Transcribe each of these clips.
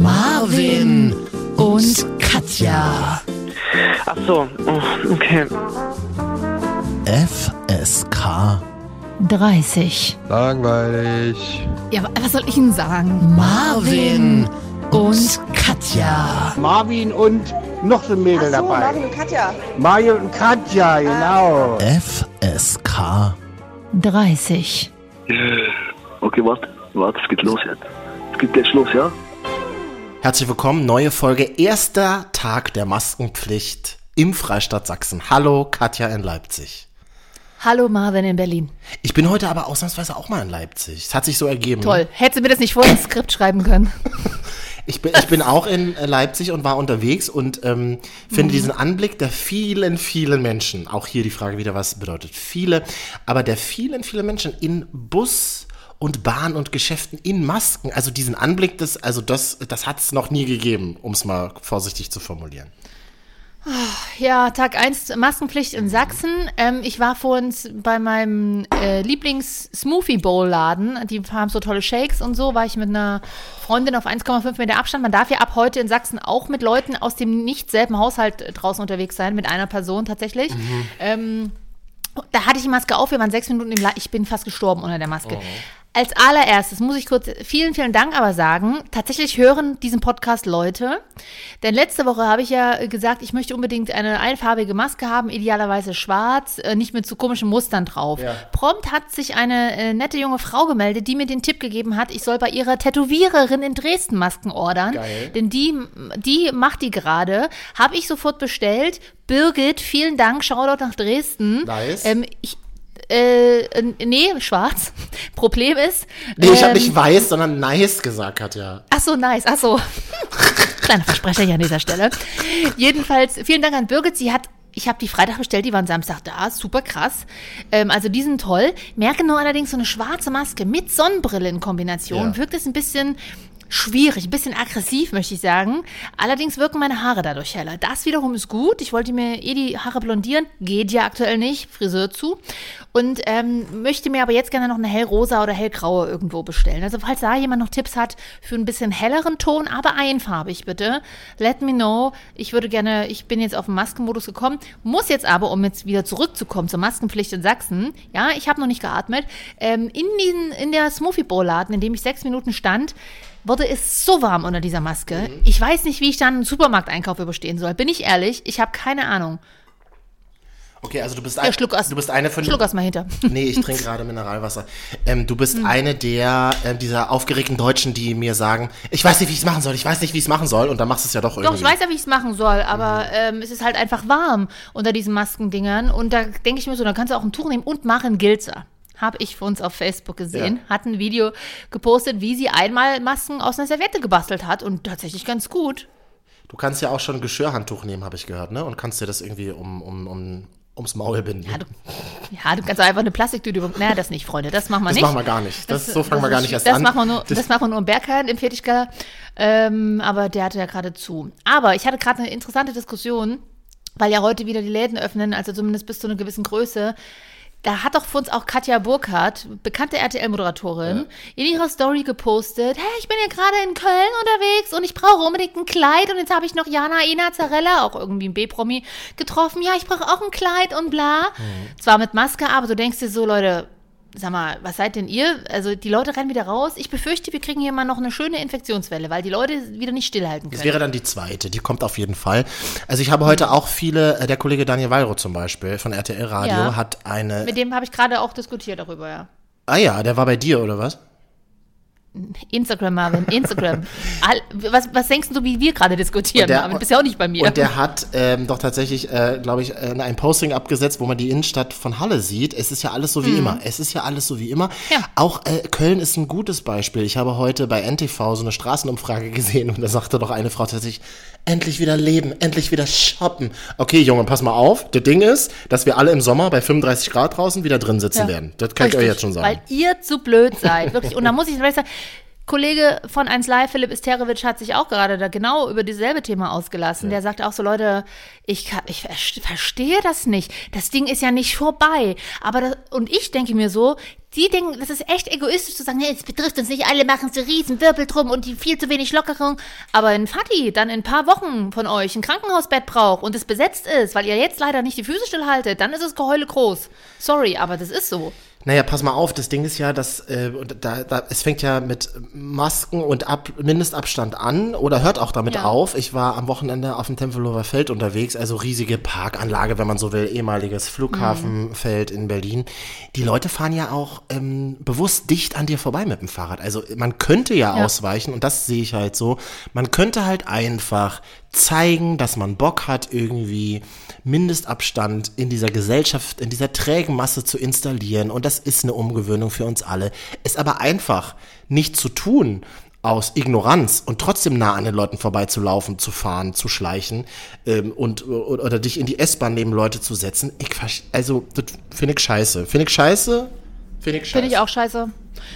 Marvin und Katja. Ach so, oh, okay. FSK 30. Langweilig. Ja, wa- was soll ich Ihnen sagen? Marvin und Katja. Marvin und noch so ein Mädel Ach so, dabei. Marvin und Katja. Mario und Katja, genau. FSK 30. Okay, warte, warte, es geht los jetzt. Es geht jetzt los, ja? Herzlich willkommen, neue Folge, erster Tag der Maskenpflicht im Freistaat Sachsen. Hallo, Katja in Leipzig. Hallo Marvin in Berlin. Ich bin heute aber ausnahmsweise auch mal in Leipzig. Es hat sich so ergeben. Toll. Hättest du mir das nicht vorher ins Skript schreiben können? Ich bin, ich bin auch in äh, Leipzig und war unterwegs und ähm, Mhm. finde diesen Anblick der vielen, vielen Menschen, auch hier die Frage wieder, was bedeutet viele, aber der vielen, vielen Menschen in Bus und Bahn und Geschäften in Masken, also diesen Anblick, das, also das, das hat es noch nie gegeben, um es mal vorsichtig zu formulieren. Ja, Tag 1 Maskenpflicht in Sachsen. Ähm, ich war vorhin bei meinem äh, Lieblings-Smoothie-Bowl-Laden. Die haben so tolle Shakes und so. War ich mit einer Freundin auf 1,5 Meter Abstand. Man darf ja ab heute in Sachsen auch mit Leuten aus dem nicht selben Haushalt äh, draußen unterwegs sein, mit einer Person tatsächlich. Ähm, da hatte ich die Maske auf, wir waren sechs Minuten im La Ich bin fast gestorben unter der Maske. Als allererstes muss ich kurz vielen, vielen Dank aber sagen. Tatsächlich hören diesen Podcast Leute. Denn letzte Woche habe ich ja gesagt, ich möchte unbedingt eine einfarbige Maske haben, idealerweise schwarz, äh, nicht mit so komischen Mustern drauf. Prompt hat sich eine äh, nette junge Frau gemeldet, die mir den Tipp gegeben hat, ich soll bei ihrer Tätowiererin in Dresden Masken ordern. Geil. Denn die, die macht die gerade. Habe ich sofort bestellt. Birgit, vielen Dank. Shoutout nach Dresden. Nice. Ähm, ich, äh, nee, schwarz. Problem ist. Nee, ich habe ähm, nicht weiß, sondern nice gesagt, Katja. Ach so, nice. Ach so. Kleiner Versprecher hier an dieser Stelle. Jedenfalls, vielen Dank an Birgit. Sie hat, ich habe die Freitag bestellt, die waren Samstag da. Super krass. Ähm, also die sind toll. Merke nur allerdings, so eine schwarze Maske mit Sonnenbrille in Kombination Ja. wirkt es ein bisschen schwierig, ein bisschen aggressiv, möchte ich sagen. Allerdings wirken meine Haare dadurch heller. Das wiederum ist gut. Ich wollte mir eh die Haare blondieren. Geht ja aktuell nicht. Friseur zu. Und ähm, möchte mir aber jetzt gerne noch eine hellrosa oder hellgraue irgendwo bestellen. Also falls da jemand noch Tipps hat für ein bisschen helleren Ton, aber einfarbig bitte, let me know. Ich würde gerne, ich bin jetzt auf den Maskenmodus gekommen, muss jetzt aber, um jetzt wieder zurückzukommen zur Maskenpflicht in Sachsen, ja, ich habe noch nicht geatmet, ähm, in, diesen, in der Smoothie Bowl Laden, in dem ich sechs Minuten stand, wurde es so warm unter dieser Maske. Ich weiß nicht, wie ich dann einen Supermarkteinkauf überstehen soll. Bin ich ehrlich, ich habe keine Ahnung. Okay, also du bist, Ja, ein, schluck aus. du bist eine von Schluck aus mal hinter. Nee, ich trinke gerade Mineralwasser. Ähm, du bist eine der äh, dieser aufgeregten Deutschen, die mir sagen, ich weiß nicht, wie ich es machen soll, ich weiß nicht, wie ich es machen soll, und dann machst du es ja doch irgendwie. Doch, ich weiß ja, wie ich es machen soll, aber ähm, es ist halt einfach warm unter diesen Maskendingern. Und da denke ich mir so, da kannst du auch ein Tuch nehmen und machen Gilzer. Habe ich für uns auf Facebook gesehen. Hat ein Video gepostet, wie sie einmal Masken aus einer Serviette gebastelt hat. Und tatsächlich ganz gut. Du kannst ja auch schon ein Geschirrhandtuch nehmen, habe ich gehört, ne? Und kannst dir das irgendwie um, um, um, ums Maul binden. Ja, du, ja, du kannst einfach eine Plastiktüte. Naja, das nicht, Freunde. Das machen wir das nicht. machen wir gar nicht. Das, so fangen wir das gar ist- nicht erst das an. Machen wir nur, Das- das, machen wir nur im Berghain, im Fertigkeller. Ähm, aber der hatte ja gerade zu. Aber ich hatte gerade eine interessante Diskussion, weil ja heute wieder die Läden öffnen, also zumindest bis zu einer gewissen Größe. Da hat doch für uns auch Katja Burkhardt, bekannte RTL-Moderatorin, in ihrer Story gepostet, hey, ich bin ja gerade in Köln unterwegs und ich brauche unbedingt ein Kleid und jetzt habe ich noch Jana Ina Zarella, auch irgendwie ein B-Promi, getroffen. Ja, ich brauche auch ein Kleid und bla. Zwar mit Maske, aber du denkst dir so, Leute, Sag mal, was seid denn ihr? Also die Leute rennen wieder raus. Ich befürchte, wir kriegen hier mal noch eine schöne Infektionswelle, weil die Leute wieder nicht stillhalten Das können. wäre dann die zweite, die kommt auf jeden Fall. Also ich habe heute auch viele, äh, der Kollege Daniel Weiro zum Beispiel von RTL Radio Ja. hat eine. Mit dem habe ich gerade auch diskutiert darüber, ja. ah ja, der war bei dir, oder was? Instagram, Marvin, Instagram. All, was, was denkst du, wie wir gerade diskutieren, der- Marvin? Du bist ja auch nicht bei mir. Und der hat ähm, doch tatsächlich, äh, glaube ich, äh, ein Posting abgesetzt, wo man die Innenstadt von Halle sieht. Es ist ja alles so wie immer. Es ist ja alles so wie immer. Mhm. Ja. Auch äh, Köln ist ein gutes Beispiel. Ich habe heute bei NTV so eine Straßenumfrage gesehen und da sagte doch eine Frau tatsächlich, endlich wieder leben, endlich wieder shoppen. Okay, Junge, pass mal auf. Das Ding ist, dass wir alle im Sommer bei 35 Grad draußen wieder drin sitzen Ja. werden. Das kann ich euch Richtig, jetzt schon sagen. Weil ihr zu blöd seid, wirklich. Und da muss ich vielleicht sagen, Kollege von 1 Live, Philipp Isterewitsch, hat sich auch gerade da genau über dieselbe Thema ausgelassen. Der sagte auch so, Leute, ich, kann, ich ver- verstehe das nicht. Das Ding ist ja nicht vorbei. Aber das, und ich denke mir so, die denken, das ist echt egoistisch zu sagen, nee, es betrifft uns nicht, alle machen so riesen Wirbel drum und die viel zu wenig Lockerung. Aber wenn Fati dann in ein paar Wochen von euch ein Krankenhausbett braucht und es besetzt ist, weil ihr jetzt leider nicht die Füße stillhaltet, dann ist das Geheule groß. Sorry, aber das ist so. Naja, pass mal auf, das Ding ist ja, dass äh, da, da, es fängt ja mit Masken und Ab Mindestabstand an oder hört auch damit Ja. auf. Ich war am Wochenende auf dem Tempelhofer Feld unterwegs, also riesige Parkanlage, wenn man so will, ehemaliges Flughafenfeld in Berlin. Die Leute fahren ja auch ähm, bewusst dicht an dir vorbei mit dem Fahrrad. Also man könnte ja, Ja. ausweichen und das sehe ich halt so. Man könnte halt einfach zeigen, dass man Bock hat, irgendwie Mindestabstand in dieser Gesellschaft, in dieser trägen Masse zu installieren. Und das ist eine Umgewöhnung für uns alle. Es aber einfach nicht zu tun aus Ignoranz und trotzdem nah an den Leuten vorbeizulaufen, zu fahren, zu schleichen ähm, und oder, oder dich in die S-Bahn neben Leute zu setzen. Ich, also, das finde ich scheiße. Finde ich scheiße? Finde ich scheiße. Finde ich auch scheiße.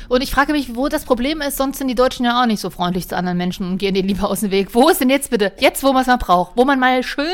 Und ich frage mich, wo das Problem ist, sonst sind die Deutschen ja auch nicht so freundlich zu anderen Menschen und gehen denen lieber aus dem Weg. Wo ist denn jetzt bitte? Jetzt, wo man es mal braucht. Wo man mal schön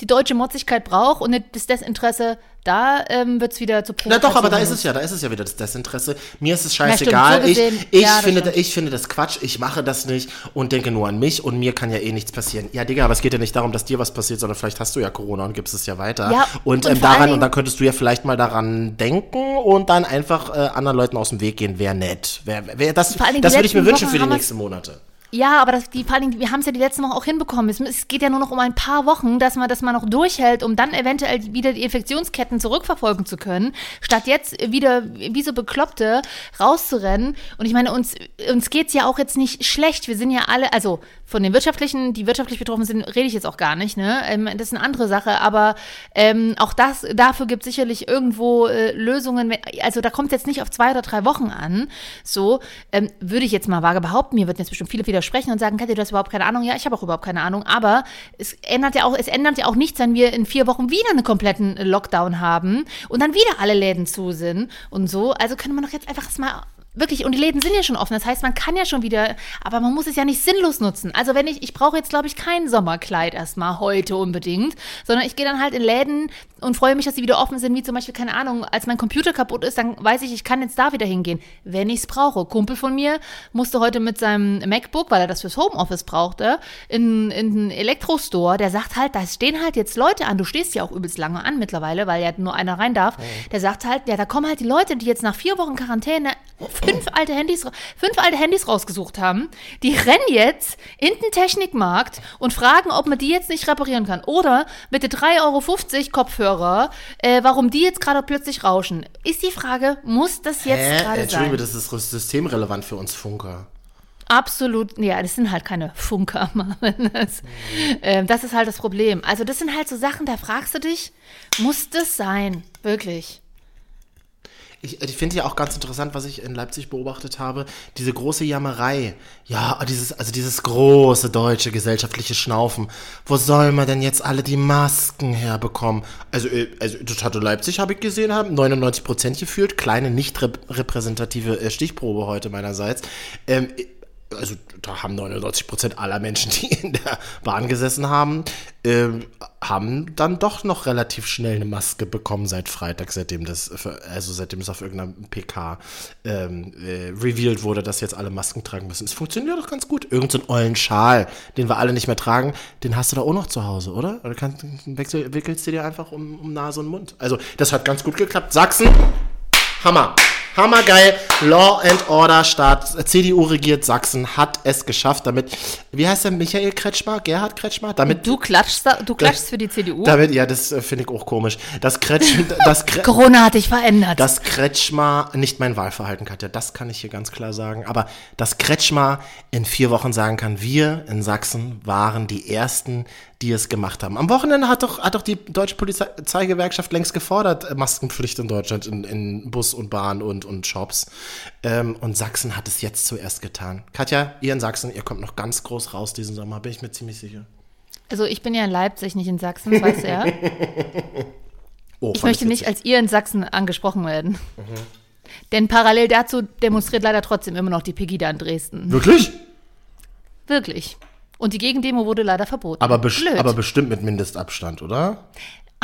die deutsche Motzigkeit braucht und das Desinteresse, da ähm, wird es wieder zu Na doch, aber da ist es ja, da ist es ja wieder das Desinteresse. Mir ist es Ja, stimmt, scheißegal. so ich gesehen, ich, ja, finde, ich finde das Quatsch, ich mache das nicht und denke nur an mich und mir kann ja eh nichts passieren. Ja, Digga, aber es geht ja nicht darum, dass dir was passiert, sondern vielleicht hast du ja Corona und gibst es ja weiter. Ja, und und ähm, daran, und dann könntest du ja vielleicht mal daran denken und dann einfach äh, anderen Leuten aus dem Weg gehen. Wäre nett. Wär, wär, das das würde ich mir wünschen Wochen für die nächsten Monate. Ja, aber das, die, vor Dingen, wir haben es ja die letzten Wochen auch hinbekommen. Es, es geht ja nur noch um ein paar Wochen, dass man das mal noch durchhält, um dann eventuell wieder die Infektionsketten zurückverfolgen zu können, statt jetzt wieder wie so Bekloppte rauszurennen. Und ich meine, uns, uns geht's ja auch jetzt nicht schlecht. Wir sind ja alle, also von den wirtschaftlichen, die wirtschaftlich betroffen sind, rede ich jetzt auch gar nicht. Ne? Ähm, das ist eine andere Sache. Aber ähm, auch das, dafür gibt es sicherlich irgendwo äh, Lösungen. Also da kommt es jetzt nicht auf zwei oder drei Wochen an. So ähm, würde ich jetzt mal vage behaupten. Mir würden jetzt bestimmt viele widersprechen und sagen, Katja, du hast überhaupt keine Ahnung. Ja, ich habe auch überhaupt keine Ahnung. Aber es ändert ja auch, es ändert ja auch nichts, wenn wir in vier Wochen wieder einen kompletten Lockdown haben und dann wieder alle Läden zu sind und so. Also könnte man doch jetzt einfach mal Wirklich, und die Läden sind ja schon offen. Das heißt, man kann ja schon wieder, aber man muss es ja nicht sinnlos nutzen. Also wenn ich, ich brauche jetzt, glaube ich, kein Sommerkleid erstmal heute unbedingt, sondern ich gehe dann halt in Läden und freue mich, dass sie wieder offen sind, wie zum Beispiel, keine Ahnung, als mein Computer kaputt ist, dann weiß ich, ich kann jetzt da wieder hingehen, wenn ich es brauche. Kumpel von mir musste heute mit seinem MacBook, weil er das fürs Homeoffice brauchte, in, in einen Elektrostore, der sagt halt, da stehen halt jetzt Leute an, du stehst ja auch übelst lange an mittlerweile, weil ja nur einer rein darf, der sagt halt, ja, da kommen halt die Leute, die jetzt nach vier Wochen Quarantäne fünf alte Handys, fünf alte Handys rausgesucht haben, die rennen jetzt in den Technikmarkt und fragen, ob man die jetzt nicht reparieren kann. Oder mit den 3,50 Euro Kopfhörer, äh, warum die jetzt gerade plötzlich rauschen. Ist die Frage, muss das jetzt gerade Entschuldigung, sein? das ist systemrelevant für uns Funker. Absolut, ja, das sind halt keine Funker, Marvin. Das, ähm, das ist halt das Problem. Also das sind halt so Sachen, da fragst du dich, muss das sein? Wirklich. Ich, ich finde ja auch ganz interessant, was ich in Leipzig beobachtet habe, diese große Jammerei. Ja, dieses, also dieses große deutsche gesellschaftliche Schnaufen. Wo soll man denn jetzt alle die Masken herbekommen? Also, äh, also das hatte Leipzig, habe ich gesehen, haben 99 Prozent gefühlt. Kleine, nicht rep repräsentative äh, Stichprobe heute meinerseits. Ähm, also da haben 99 Prozent aller Menschen, die in der Bahn gesessen haben, ähm, haben dann doch noch relativ schnell eine Maske bekommen seit Freitag, seitdem das, also seitdem es auf irgendeiner PK ähm, äh, revealed wurde, dass jetzt alle Masken tragen müssen. Es funktioniert doch ganz gut. Irgend so einen ollen Schal, den wir alle nicht mehr tragen, den hast du da auch noch zu Hause, oder? Oder kannst, wechsel, wickelst du dir einfach um, um Nase und Mund. Also das hat ganz gut geklappt. Sachsen, Hammer. Hammergeil. Law and Order Staat. CDU regiert Sachsen, hat es geschafft, damit, wie heißt der, Michael Kretschmer? Gerhard Kretschmer? Damit, Du klatschst, du klatschst für die CDU. damit, ja, das äh, finde ich auch komisch. Das Kretsch, das, Kre Corona hat dich verändert. dass Kretschmer, nicht mein Wahlverhalten, Katja, das kann ich hier ganz klar sagen, aber dass Kretschmer in vier Wochen sagen kann, wir in Sachsen waren die Ersten, die es gemacht haben. Am Wochenende hat doch, hat doch die Deutsche Polizeigewerkschaft längst gefordert, äh, Maskenpflicht in Deutschland in, in Bus und Bahn und, und Shops. Ähm, und Sachsen hat es jetzt zuerst getan. Katja, ihr in Sachsen, ihr kommt noch ganz groß raus diesen Sommer, bin ich mir ziemlich sicher. Also ich bin ja in Leipzig, nicht in Sachsen, das weißt du ja. Oh, Ich möchte nicht als ihr in Sachsen angesprochen werden. Denn parallel dazu demonstriert leider trotzdem immer noch die Pegida in Dresden. Wirklich? Wirklich. Und die Gegendemo wurde leider verboten. Aber, best Blöd. aber bestimmt mit Mindestabstand, oder?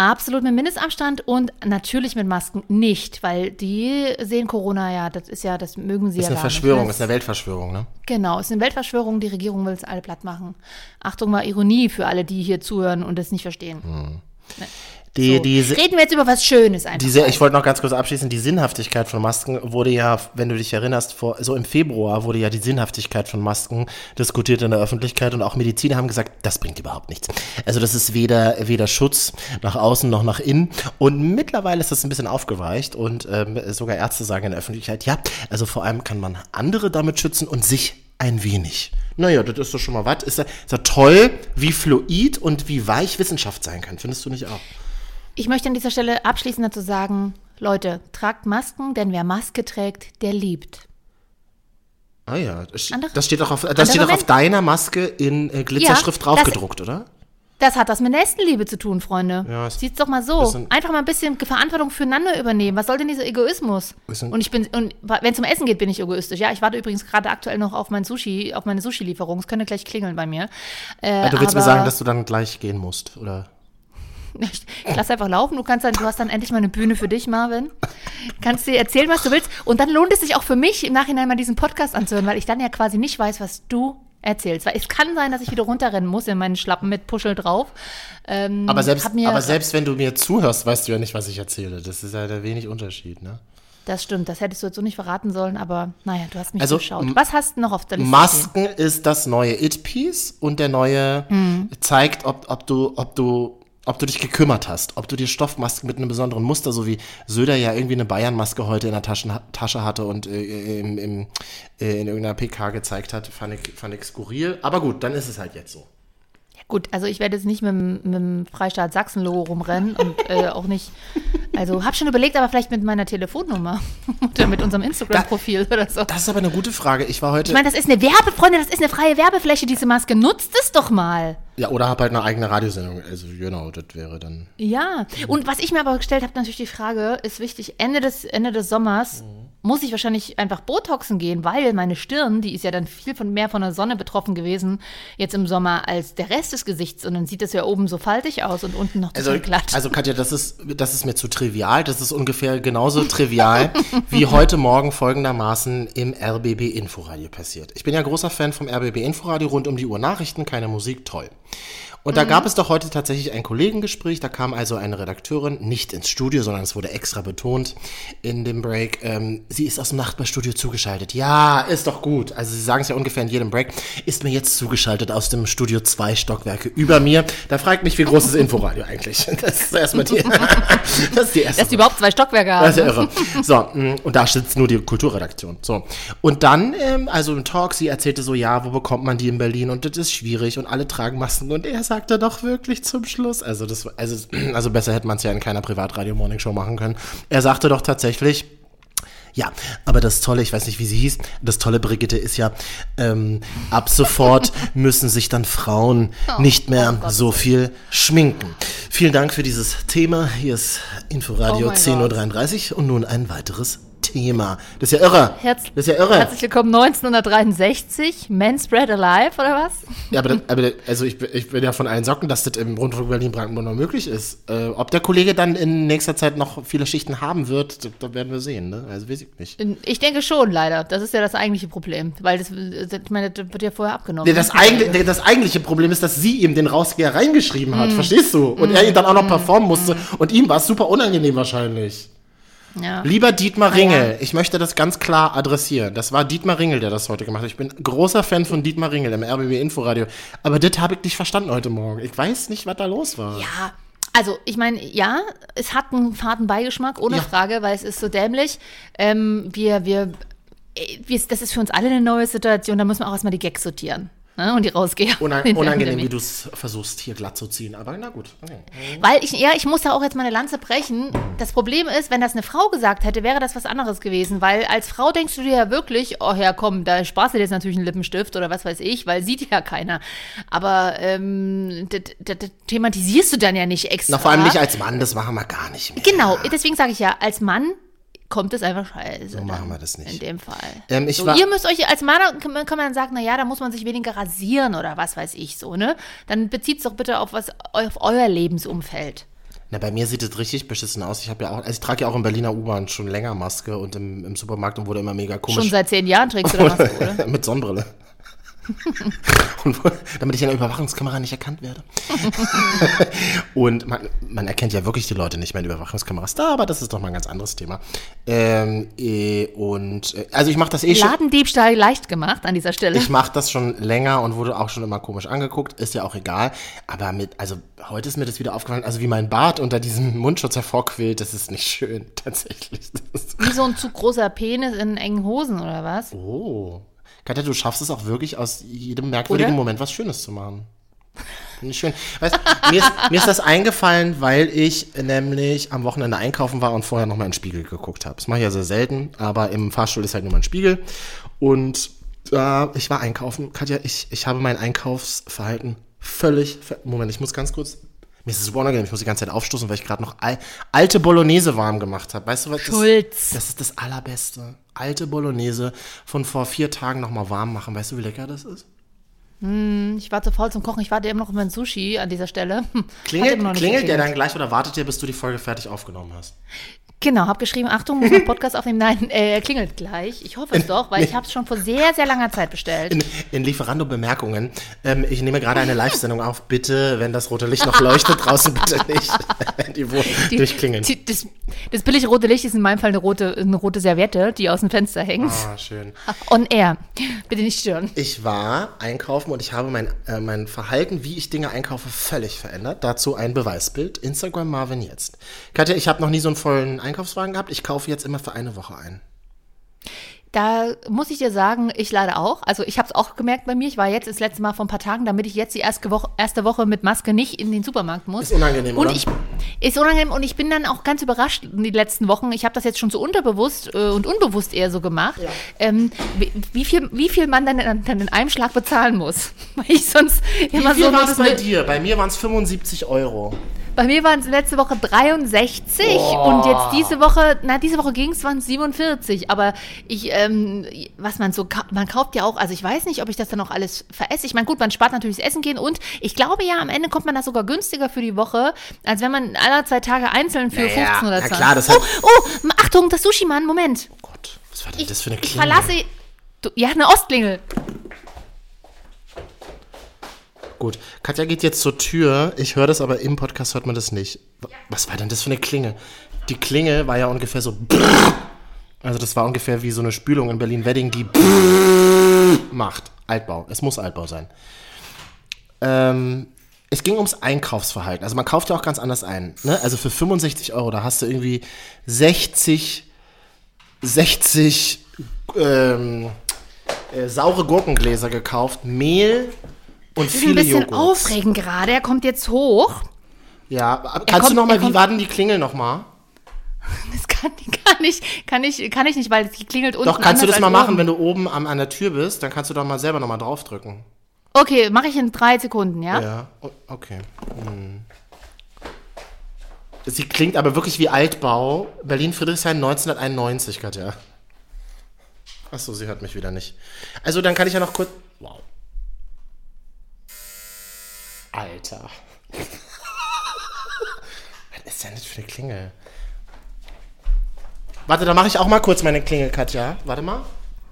Absolut mit Mindestabstand und natürlich mit Masken nicht, weil die sehen Corona ja, das ist ja, das mögen sie Ist ja eine gar Verschwörung, nicht. ist eine Weltverschwörung, ne? Genau, ist eine Weltverschwörung, die Regierung will es alle platt machen. Achtung mal Ironie für alle, die hier zuhören und das nicht verstehen. Die, So. diese, Reden wir jetzt über was Schönes einfach. Diese, ich wollte noch ganz kurz abschließen, die Sinnhaftigkeit von Masken wurde ja, wenn du dich erinnerst, vor, so im Februar wurde ja die Sinnhaftigkeit von Masken diskutiert in der Öffentlichkeit und auch Mediziner haben gesagt, das bringt überhaupt nichts. Also das ist weder, weder Schutz nach außen noch nach innen und mittlerweile ist das ein bisschen aufgeweicht und ähm, sogar Ärzte sagen in der Öffentlichkeit, ja, also vor allem kann man andere damit schützen und sich ein wenig. Naja, das ist doch schon mal was. Ist ja, ist ja toll, wie fluid und wie weich Wissenschaft sein kann. Findest du nicht auch? Ich möchte an dieser Stelle abschließend dazu sagen, Leute, tragt Masken, denn wer Maske trägt, der liebt. Ah ja, das, Andere- steht auch auf, das steht auch auf deiner Maske in äh, Glitzerschrift Ja, draufgedruckt, oder? Das hat was mit Nächstenliebe zu tun, Freunde. Ja, Sieht's doch mal so. bisschen- Einfach mal ein bisschen Verantwortung füreinander übernehmen. Was soll denn dieser Egoismus? Und ich bin, und wenn es um Essen geht, bin ich egoistisch. Ja, ich warte übrigens gerade aktuell noch auf mein Sushi, auf meine Sushi-Lieferung. Es könnte gleich klingeln bei mir. Äh, Ja, du willst mir sagen, dass du dann gleich gehen musst, oder? Ich, ich lass einfach laufen. Du kannst dann, du hast dann endlich mal eine Bühne für dich, Marvin. Kannst dir erzählen, was du willst. Und dann lohnt es sich auch für mich, im Nachhinein mal diesen Podcast anzuhören, weil ich dann ja quasi nicht weiß, was du erzählst. Weil es kann sein, dass ich wieder runterrennen muss in meinen Schlappen mit Puschel drauf. Ähm, Aber selbst, mir, aber selbst wenn du mir zuhörst, weißt du ja nicht, was ich erzähle. Das ist ja der wenig Unterschied, ne? Das stimmt, das hättest du jetzt so nicht verraten sollen, aber naja, du hast mich Also, geschaut. Was hast du noch auf der Liste? stehen? Masken ist das neue It-Piece und der neue Mhm. zeigt, ob, ob du, ob du, ob du dich gekümmert hast, ob du dir Stoffmasken mit einem besonderen Muster, so wie Söder ja irgendwie eine Bayern-Maske heute in der Taschen, Tasche hatte und äh, im, im, äh, in irgendeiner PK gezeigt hat, fand ich, fand ich skurril. Aber gut, dann ist es halt jetzt so. Gut, also ich werde jetzt nicht mit, dem- mit dem Freistaat Sachsen-Logo rumrennen und äh, auch nicht, also hab schon überlegt, aber vielleicht mit meiner Telefonnummer oder mit unserem Instagram-Profil oder so. Das ist aber eine gute Frage. Ich war heute. Ich meine, das ist eine Werbe, Freunde, das ist eine freie Werbefläche, diese Maske. Nutzt es doch mal. ja, oder hab halt eine eigene Radiosendung. Also, genau, das wäre dann. Ja. Und was ich mir aber gestellt habe, natürlich die Frage, ist wichtig, Ende des, Ende des Sommers muss ich wahrscheinlich einfach Botoxen gehen, weil meine Stirn, die ist ja dann viel von mehr von der Sonne betroffen gewesen, jetzt im Sommer, als der Rest des Gesichts. Und dann sieht das ja oben so faltig aus und unten noch Also, total glatt. also Katja, das ist, das ist mir zu trivial. Das ist ungefähr genauso trivial, wie heute Morgen folgendermaßen im RBB Inforadio passiert. Ich bin ja großer Fan vom RBB Inforadio, rund um die Uhr Nachrichten, keine Musik, toll. Und da gab es doch heute tatsächlich ein Kollegengespräch. Da kam also eine Redakteurin nicht ins Studio, sondern es wurde extra betont in dem Break. Ähm, sie ist aus dem Nachbarstudio zugeschaltet. Ja, ist doch gut. Also sie sagen es ja ungefähr in jedem Break. Ist mir jetzt zugeschaltet aus dem Studio zwei Stockwerke über mir. Da fragt mich, wie groß ist Inforadio eigentlich? Das ist erstmal die, das ist die erste Dass die überhaupt zwei Stockwerke haben. das ist ja irre. So, mh, und da sitzt nur die Kulturredaktion. So. Und dann, ähm, also im Talk, sie erzählte so, ja, wo bekommt man die in Berlin? Und das ist schwierig und alle tragen Masken. Und er sagte doch wirklich zum Schluss, also das, also, also besser hätte man es ja in keiner Privatradio-Morning-Show machen können. Er sagte doch tatsächlich, ja, aber das Tolle, ich weiß nicht, wie sie hieß, das Tolle, Brigitte, ist ja, ähm, ab sofort müssen sich dann Frauen nicht mehr so viel schminken. Vielen Dank für dieses Thema. Hier ist Inforadio Oh mein 10.33 Uhr und nun ein weiteres Thema. Das ist ja irre. Herz das ist ja irre. Herzlich willkommen 1963, Men Spread Alive, oder was? Ja, aber, das, aber das, also ich, ich bin ja von allen Socken, dass das im Rundfunk Berlin-Brandenburg noch möglich ist. Äh, ob der Kollege dann in nächster Zeit noch viele Schichten haben wird, da, da werden wir sehen. Ne? Also weiß ich nicht. Ich denke schon, leider. Das ist ja das eigentliche Problem. Weil das, ich meine, das wird ja vorher abgenommen. Nee, das, eigentlich, das eigentliche Problem ist, dass sie ihm den Rausgeher reingeschrieben hat, verstehst du? Und er ihn dann auch noch performen musste. Und ihm war es super unangenehm wahrscheinlich. Ja. Lieber Dietmar Ah, Ringel, ja. ich möchte das ganz klar adressieren. Das war Dietmar Ringel, der das heute gemacht hat. Ich bin großer Fan von Dietmar Ringel im RBB Inforadio. Aber das habe ich nicht verstanden heute Morgen. Ich weiß nicht, was da los war. Ja, also ich meine, ja, es hat einen faden Beigeschmack, ohne Ja. Frage, weil es ist so dämlich. Ähm, wir, wir, äh, wir, das ist für uns alle eine neue Situation, da müssen wir auch erstmal die Gags sortieren. Ne? Und die rausgehen. Una in der unangenehm, wie du es versuchst, hier glatt zu ziehen. Aber na gut. Okay. Weil ich, ja, ich muss da auch jetzt mal eine Lanze brechen. Das Problem ist, wenn das eine Frau gesagt hätte, wäre das was anderes gewesen. Weil als Frau denkst du dir ja wirklich, oh ja, komm, da sparst du dir jetzt natürlich einen Lippenstift oder was weiß ich, weil sieht ja keiner. Aber ähm, das, das, das thematisierst du dann ja nicht extra. Na, vor allem nicht als Mann, das machen wir gar nicht mehr. Genau, deswegen sage ich ja, als Mann kommt es einfach scheiße. So machen wir das nicht. In dem Fall. Ähm, ich so, war- ihr müsst euch als Mann, kann man, man sagen, naja, da muss man sich weniger rasieren oder was weiß ich so, ne? Dann bezieht es doch bitte auf was, auf euer Lebensumfeld. Na, bei mir sieht es richtig beschissen aus. Ich habe ja auch, also ich trage ja auch in Berliner U-Bahn schon länger Maske und im, im Supermarkt und wurde immer mega komisch. Schon seit zehn Jahren trägst du da Maske, oder? Mit Sonnenbrille. damit ich in der Überwachungskamera nicht erkannt werde. und man, man erkennt ja wirklich die Leute nicht mehr in Überwachungskameras da, aber das ist doch mal ein ganz anderes Thema. Ähm, äh, und äh, also ich mache das eh schon. Ladendiebstahl leicht gemacht an dieser Stelle. Ich mache das schon länger und wurde auch schon immer komisch angeguckt, ist ja auch egal. Aber mit, also heute ist mir das wieder aufgefallen, also wie mein Bart unter diesem Mundschutz hervorquillt, das ist nicht schön, tatsächlich. Wie so ein zu großer Penis in engen Hosen, oder was? oh. Katja, du schaffst es auch wirklich aus jedem merkwürdigen Oder? Moment was Schönes zu machen. Finde ich schön. Weißt, mir, ist, mir ist das eingefallen, weil ich nämlich am Wochenende einkaufen war und vorher noch mal in den Spiegel geguckt habe. Das mache ich ja sehr selten, aber im Fahrstuhl ist halt nur mal ein Spiegel. Und äh, ich war einkaufen. Katja, ich, ich habe mein Einkaufsverhalten völlig. Ver Moment, ich muss ganz kurz. Mir ist es super unangenehm, ich muss die ganze Zeit aufstoßen, weil ich gerade noch al alte Bolognese warm gemacht habe. Weißt du was? Schulz. Das, das ist das Allerbeste. Alte Bolognese von vor vier Tagen noch mal warm machen. Weißt du, wie lecker das ist? Ich war zu faul zum Kochen. Ich warte immer noch auf mein Sushi an dieser Stelle. Klingelt, klingelt der dann gleich oder wartet ihr, bis du die Folge fertig aufgenommen hast? Genau, hab geschrieben, Achtung, muss noch Podcast aufnehmen. Nein, äh, er klingelt gleich. Ich hoffe es doch, weil ich habe es schon vor sehr, sehr langer Zeit bestellt. In, in Lieferando-Bemerkungen. Ähm, ich nehme gerade eine Live-Sendung auf. Bitte, wenn das rote Licht noch leuchtet, draußen bitte nicht. die Wohnung durchklingeln. Die, das, das billige rote Licht ist in meinem Fall eine rote, eine rote Serviette, die aus dem Fenster hängt. Ah, schön. On air. Bitte nicht stören. Ich war einkaufen und ich habe mein, äh, mein Verhalten, wie ich Dinge einkaufe, völlig verändert. Dazu ein Beweisbild. Instagram Marvin jetzt. Katja, ich habe noch nie so einen vollen Einkaufswagen gehabt. Ich kaufe jetzt immer für eine Woche ein. Da muss ich dir sagen, ich leider auch. Also ich habe es auch gemerkt bei mir. Ich war jetzt das letzte Mal vor ein paar Tagen, damit ich jetzt die erste Woche, erste Woche mit Maske nicht in den Supermarkt muss. Ist unangenehm, und oder? Ich, ist unangenehm und ich bin dann auch ganz überrascht in die letzten Wochen. Ich habe das jetzt schon so unterbewusst äh, und unbewusst eher so gemacht. Ähm, wie, wie, viel, wie viel man dann, dann, in einem Schlag bezahlen muss. Weil ich sonst immer Wie so viel war das es bei dir? Bei mir waren es 75 Euro. Bei mir waren es letzte Woche 63 und jetzt diese Woche, na, diese Woche ging es, waren es 47. Aber ich, ähm, was man so, man kauft ja auch, also ich weiß nicht, ob ich das dann noch alles veresse. Ich meine, gut, man spart natürlich das Essen gehen und ich glaube ja, am Ende kommt man da sogar günstiger für die Woche, als wenn man alle zwei Tage einzeln für Naja, 15 oder na 20. klar, das oh, oh, Achtung, das Sushi-Mann, Moment. Gott, was war denn Ich, das für eine ich Klingel? verlasse, du, ja, eine Ostklingel. Gut, Katja geht jetzt zur Tür. Ich höre das, aber im Podcast hört man das nicht. Was war denn das für eine Klingel? Die Klingel war ja ungefähr so. Also das war ungefähr wie so eine Spülung in Berlin-Wedding, die macht. Altbau. Es muss Altbau sein. Ähm, es ging ums Einkaufsverhalten. Also man kauft ja auch ganz anders ein. Ne? Also für 65 Euro, da hast du irgendwie 60, 60 ähm, äh, saure Gurkengläser gekauft, Mehl und Das ist ein viele bisschen Joghurt. aufregend gerade. Er kommt jetzt hoch. Ja, aber kannst kommt- du noch mal, wie war denn die Klingel noch mal? Das kann, kann, ich, kann, ich, kann ich nicht, weil die klingelt unten. Doch, kannst du das mal machen, oben. wenn du oben am, an der Tür bist, dann kannst du doch mal selber noch mal draufdrücken. Okay, mache ich in drei Sekunden, ja? Ja, okay. Hm. Sie klingt aber wirklich wie Altbau. Berlin-Friedrichshain 1991, Katja. Achso, sie hört mich wieder nicht. Also, dann kann ich ja noch kurz. Wow. Alter. Was ist denn das für eine Klingel? Warte, da mache ich auch mal kurz meine Klingel, Katja. Warte mal.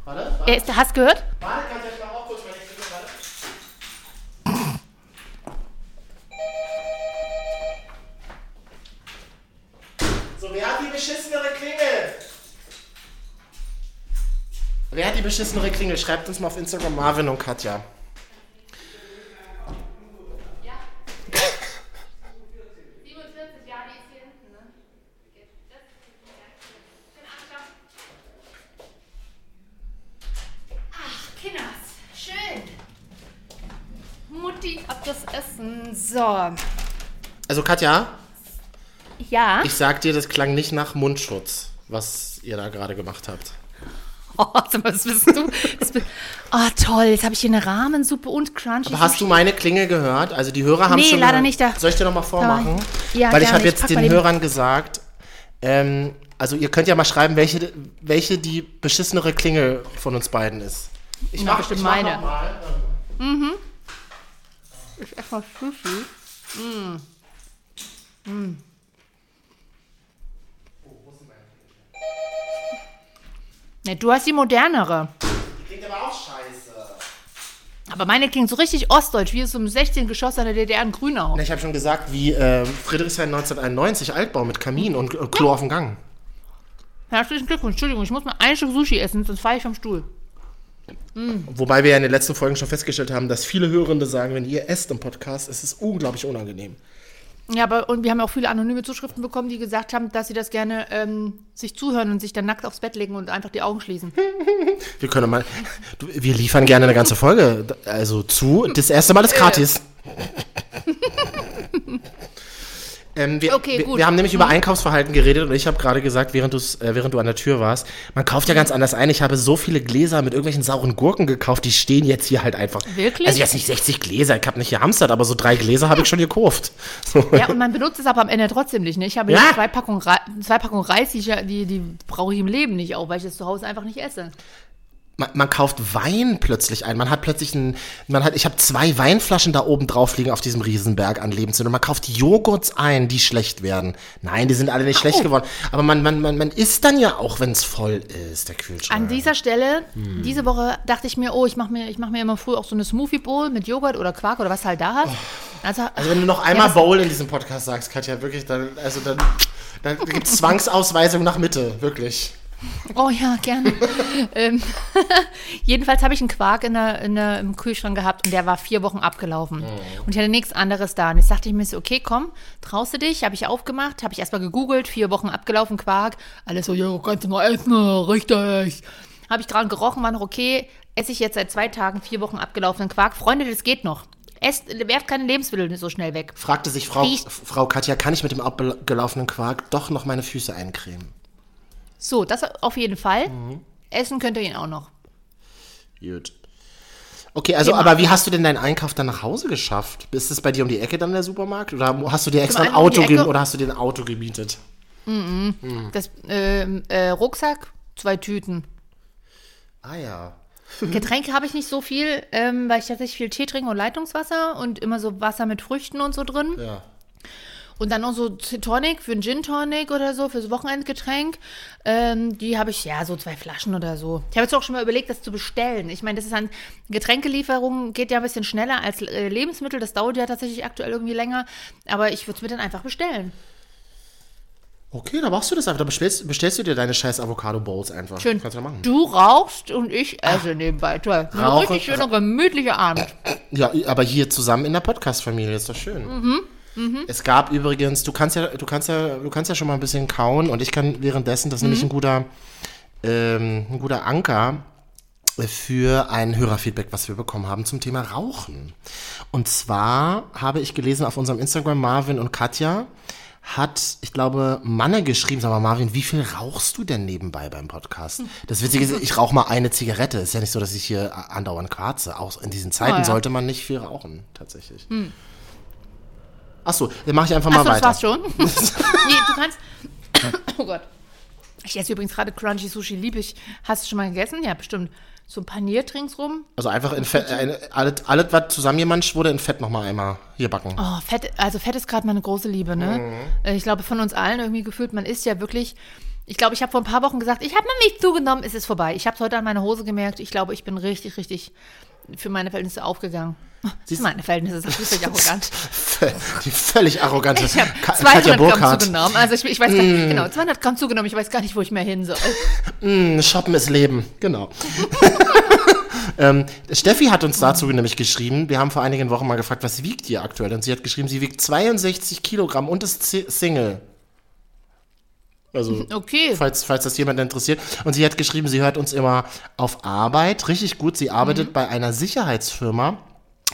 Warte, warte. Er ist, hast du gehört? Warte, Katja, ich mache auch kurz meine Klingel. Warte. So, wer hat die beschissenere Klingel? Wer hat die beschissenere Klingel? Schreibt uns mal auf Instagram Marvin und Katja. Kinders, schön. Mutti hat das Essen. So. Also Katja, Ja. ich sag dir, das klang nicht nach Mundschutz, was ihr da gerade gemacht habt. Oh, das bist du. Das oh, toll. Jetzt habe ich hier eine Rahmensuppe und Crunchy. Aber hast du meine Klingel gehört? Also die Hörer haben Nee, schon. leider gehört- nicht, da- Soll ich dir nochmal vormachen? Ja, Weil ich habe jetzt den Hörern gesagt, ähm, also ihr könnt ja mal schreiben, welche, welche die beschissenere Klingel von uns beiden ist. Ich Na, mach, bestimmt ich mach meine. noch mal. Ich esse mal Sushi. Mh. Mm. Mm. Ne, du hast die modernere. Die klingt aber auch scheiße. Aber meine klingt so richtig ostdeutsch, wie es um 16 Geschoss an der DDR in Grünau. Ne, ich habe schon gesagt, wie äh, Friedrichshain 1991, Altbau mit Kamin und äh, Klo auf dem Gang. Herzlichen Glückwunsch, Entschuldigung, ich muss mal ein Stück Sushi essen, sonst fahre ich vom Stuhl. Wobei wir ja in den letzten Folgen schon festgestellt haben, dass viele Hörende sagen, wenn ihr esst im Podcast, ist es unglaublich unangenehm. Ja, aber und wir haben auch viele anonyme Zuschriften bekommen, die gesagt haben, dass sie das gerne ähm, sich zuhören und sich dann nackt aufs Bett legen und einfach die Augen schließen. Wir können mal, du, wir liefern gerne eine ganze Folge, also zu. Das erste Mal ist gratis. Ähm, wir, Okay, wir, wir haben nämlich über Einkaufsverhalten geredet und ich habe gerade gesagt, während, äh, während du an der Tür warst, man kauft ja ganz anders ein. Ich habe so viele Gläser mit irgendwelchen sauren Gurken gekauft, die stehen jetzt hier halt einfach. Wirklich? Also jetzt nicht 60 Gläser, ich habe nicht gehamstert, aber so drei Gläser habe ich schon gekauft. So. Ja, und man benutzt es aber am Ende trotzdem nicht. Ne? Ich habe Ja. zwei Packungen, zwei Packungen Reis, die, die, die brauche ich im Leben nicht auch, weil ich das zu Hause einfach nicht esse. Man, man kauft Wein plötzlich ein. Man hat plötzlich ein, man hat, ich habe zwei Weinflaschen da oben drauf liegen auf diesem Riesenberg an Lebensmitteln. Man kauft Joghurts ein, die schlecht werden. Nein, die sind alle nicht schlecht geworden. Aber man, man, man, man isst dann ja auch, wenn es voll ist, der Kühlschrank. An dieser Stelle, Hm. diese Woche dachte ich mir, oh, ich mache mir, ich mach mir immer früh auch so eine Smoothie Bowl mit Joghurt oder Quark oder was halt da hast. Also, also wenn du noch einmal das- Bowl in diesem Podcast sagst, Katja, wirklich, dann, also dann, dann gibt es Zwangsausweisung nach Mitte, wirklich. Oh ja, gerne. ähm, jedenfalls habe ich einen Quark in der, in der, im Kühlschrank gehabt und der war vier Wochen abgelaufen. Und ich hatte nichts anderes da. Und jetzt dachte ich mir so, okay, komm, traust du dich? Habe ich aufgemacht, habe ich erstmal gegoogelt, vier Wochen abgelaufen, Quark. Alles so, ja, kannst du mal essen, richtig. Habe ich dran gerochen, war noch okay. Esse ich jetzt seit zwei Tagen vier Wochen abgelaufenen Quark. Freunde, das geht noch. Esst, werft keine Lebensmittel so schnell weg. Fragte sich Frau, Riecht- Frau Katja, kann ich mit dem abgelaufenen Quark doch noch meine Füße eincremen? So, das auf jeden Fall. Essen könnt ihr ihn auch noch. Gut. Okay, also, Thema. aber wie hast du denn deinen Einkauf dann nach Hause geschafft? Ist es bei dir um die Ecke dann der Supermarkt? Oder hast du dir extra ein um Auto Ecke. oder hast du dir ein Auto gemietet? Das ähm, äh, Rucksack, zwei Tüten. Ah ja. Getränke habe ich nicht so viel, ähm, weil ich tatsächlich viel Tee trinke und Leitungswasser und immer so Wasser mit Früchten und so drin. Ja. Und dann noch so Tonic für einen Gin Tonic oder so, fürs Wochenendgetränk. Ähm, die habe ich, ja, so zwei Flaschen oder so. Ich habe jetzt auch schon mal überlegt, das zu bestellen. Ich meine, das ist an Getränkelieferung, geht ja ein bisschen schneller als äh, Lebensmittel. Das dauert ja tatsächlich aktuell irgendwie länger. Aber ich würde es mir dann einfach bestellen. Okay, da machst du das einfach. Da bestellst, bestellst du dir deine scheiß Avocado-Bowls einfach. Schön. Kannst du machen. Du rauchst und ich esse nebenbei. Toll. Ein richtig schöner, gemütlicher Abend. Ja, aber hier zusammen in der Podcast-Familie ist doch schön. Mhm, Es gab übrigens, du kannst ja, du kannst ja, du kannst ja schon mal ein bisschen kauen und ich kann währenddessen, das ist Mhm. nämlich ein guter, ähm, ein guter Anker für ein Hörerfeedback, was wir bekommen haben zum Thema Rauchen. Und zwar habe ich gelesen auf unserem Instagram Marvin und Katja hat, ich glaube, Manne geschrieben, sag mal, Marvin, wie viel rauchst du denn nebenbei beim Podcast? Das Witzige ist, ich rauche mal eine Zigarette. Ist ja nicht so, dass ich hier andauernd quarze. Auch in diesen Zeiten Ah, ja. sollte man nicht viel rauchen, tatsächlich. Ach so, dann mache ich einfach mal Achso, das weiter. war's schon. nee, du kannst. Oh Gott. Ich esse übrigens gerade Crunchy Sushi, liebe ich. Hast du schon mal gegessen? Ja, bestimmt. So paniert ringsrum. Also einfach in Fett, äh, alles, alles, was zusammengemanscht wurde, in Fett nochmal einmal hier backen. Oh, Fett, also Fett ist gerade meine große Liebe, ne? Mhm. Ich glaube, von uns allen irgendwie gefühlt, man isst ja wirklich. Ich glaube, ich habe vor ein paar Wochen gesagt, ich habe noch nicht zugenommen, es ist vorbei. Ich habe es heute an meiner Hose gemerkt. Ich glaube, ich bin richtig, richtig für meine Verhältnisse aufgegangen. Oh, Für meine Verhältnisse, das ist wirklich arrogant. Die völlig arrogante Ich habe Ka- 200 Katja Gramm zugenommen. Also ich, ich weiß gar nicht, genau, 200 Gramm zugenommen. Ich weiß gar nicht, wo ich mehr hin soll. Mm, Shoppen ist Leben, genau. ähm, Steffi hat uns dazu nämlich geschrieben, wir haben vor einigen Wochen mal gefragt, was wiegt ihr aktuell? Und sie hat geschrieben, sie wiegt 62 Kilogramm und ist Si- Single. Also, Okay. falls, falls das jemand interessiert. Und sie hat geschrieben, sie hört uns immer auf Arbeit. Richtig gut. Sie arbeitet bei einer Sicherheitsfirma.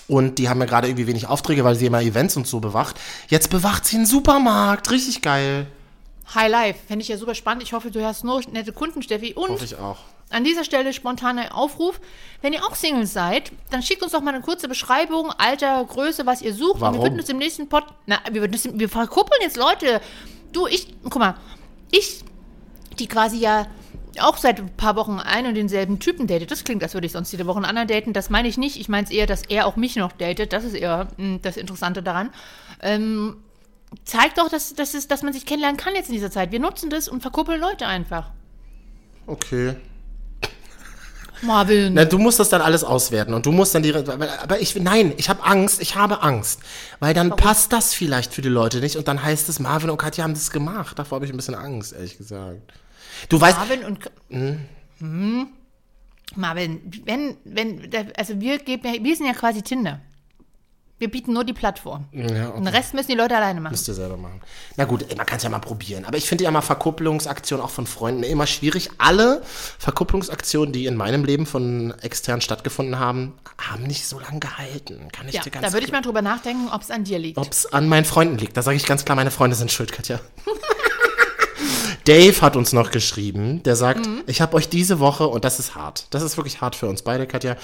Und die haben ja gerade irgendwie wenig Aufträge, weil sie immer Events und so bewacht. Jetzt bewacht sie einen Supermarkt. Richtig geil. High Life, fände ich ja super spannend. Ich hoffe, du hast nur nette Kunden, Steffi. Und Hoffe ich auch. an dieser Stelle spontaner Aufruf. Wenn ihr auch Singles seid, dann schickt uns doch mal eine kurze Beschreibung, Alter, Größe, was ihr sucht. Und Warum? wir würden es im nächsten Pod. Na, wir, würden es, wir verkuppeln jetzt Leute. Du, ich, guck mal, ich, die quasi ja auch seit ein paar Wochen einen und denselben Typen datet. Das klingt, als würde ich sonst jede Woche einen anderen daten. Das meine ich nicht. Ich meine es eher, dass er auch mich noch datet. Das ist eher mh, das Interessante daran. Ähm, zeigt doch, dass, dass, es, dass man sich kennenlernen kann jetzt in dieser Zeit. Wir nutzen das und verkuppeln Leute einfach. Okay. Marvin. Na, du musst das dann alles auswerten und du musst dann die. Aber ich nein, ich habe Angst, ich habe Angst, weil dann passt das vielleicht für die Leute nicht und dann heißt es, Marvin und Katja haben das gemacht. Davor habe ich ein bisschen Angst, ehrlich gesagt. Du weißt, Marvin und. Hm. Marvin, wenn, wenn, also wir geben ja, wir sind ja quasi Tinder. Wir bieten nur die Plattform. Ja, Und den Rest müssen die Leute alleine machen. Müsst ihr selber machen. Na gut, man kann es ja mal probieren. Aber ich finde ja mal Verkupplungsaktionen auch von Freunden immer schwierig. Alle Verkupplungsaktionen, die in meinem Leben von extern stattgefunden haben, haben nicht so lange gehalten. Kann ich Ja, dir ganz da würde ich mal drüber nachdenken, ob es an dir liegt. Ob es an meinen Freunden liegt. Da sage ich ganz klar, meine Freunde sind schuld, Katja. Dave hat uns noch geschrieben, der sagt, Mhm. ich habe euch diese Woche, und das ist hart, das ist wirklich hart für uns beide, Katja,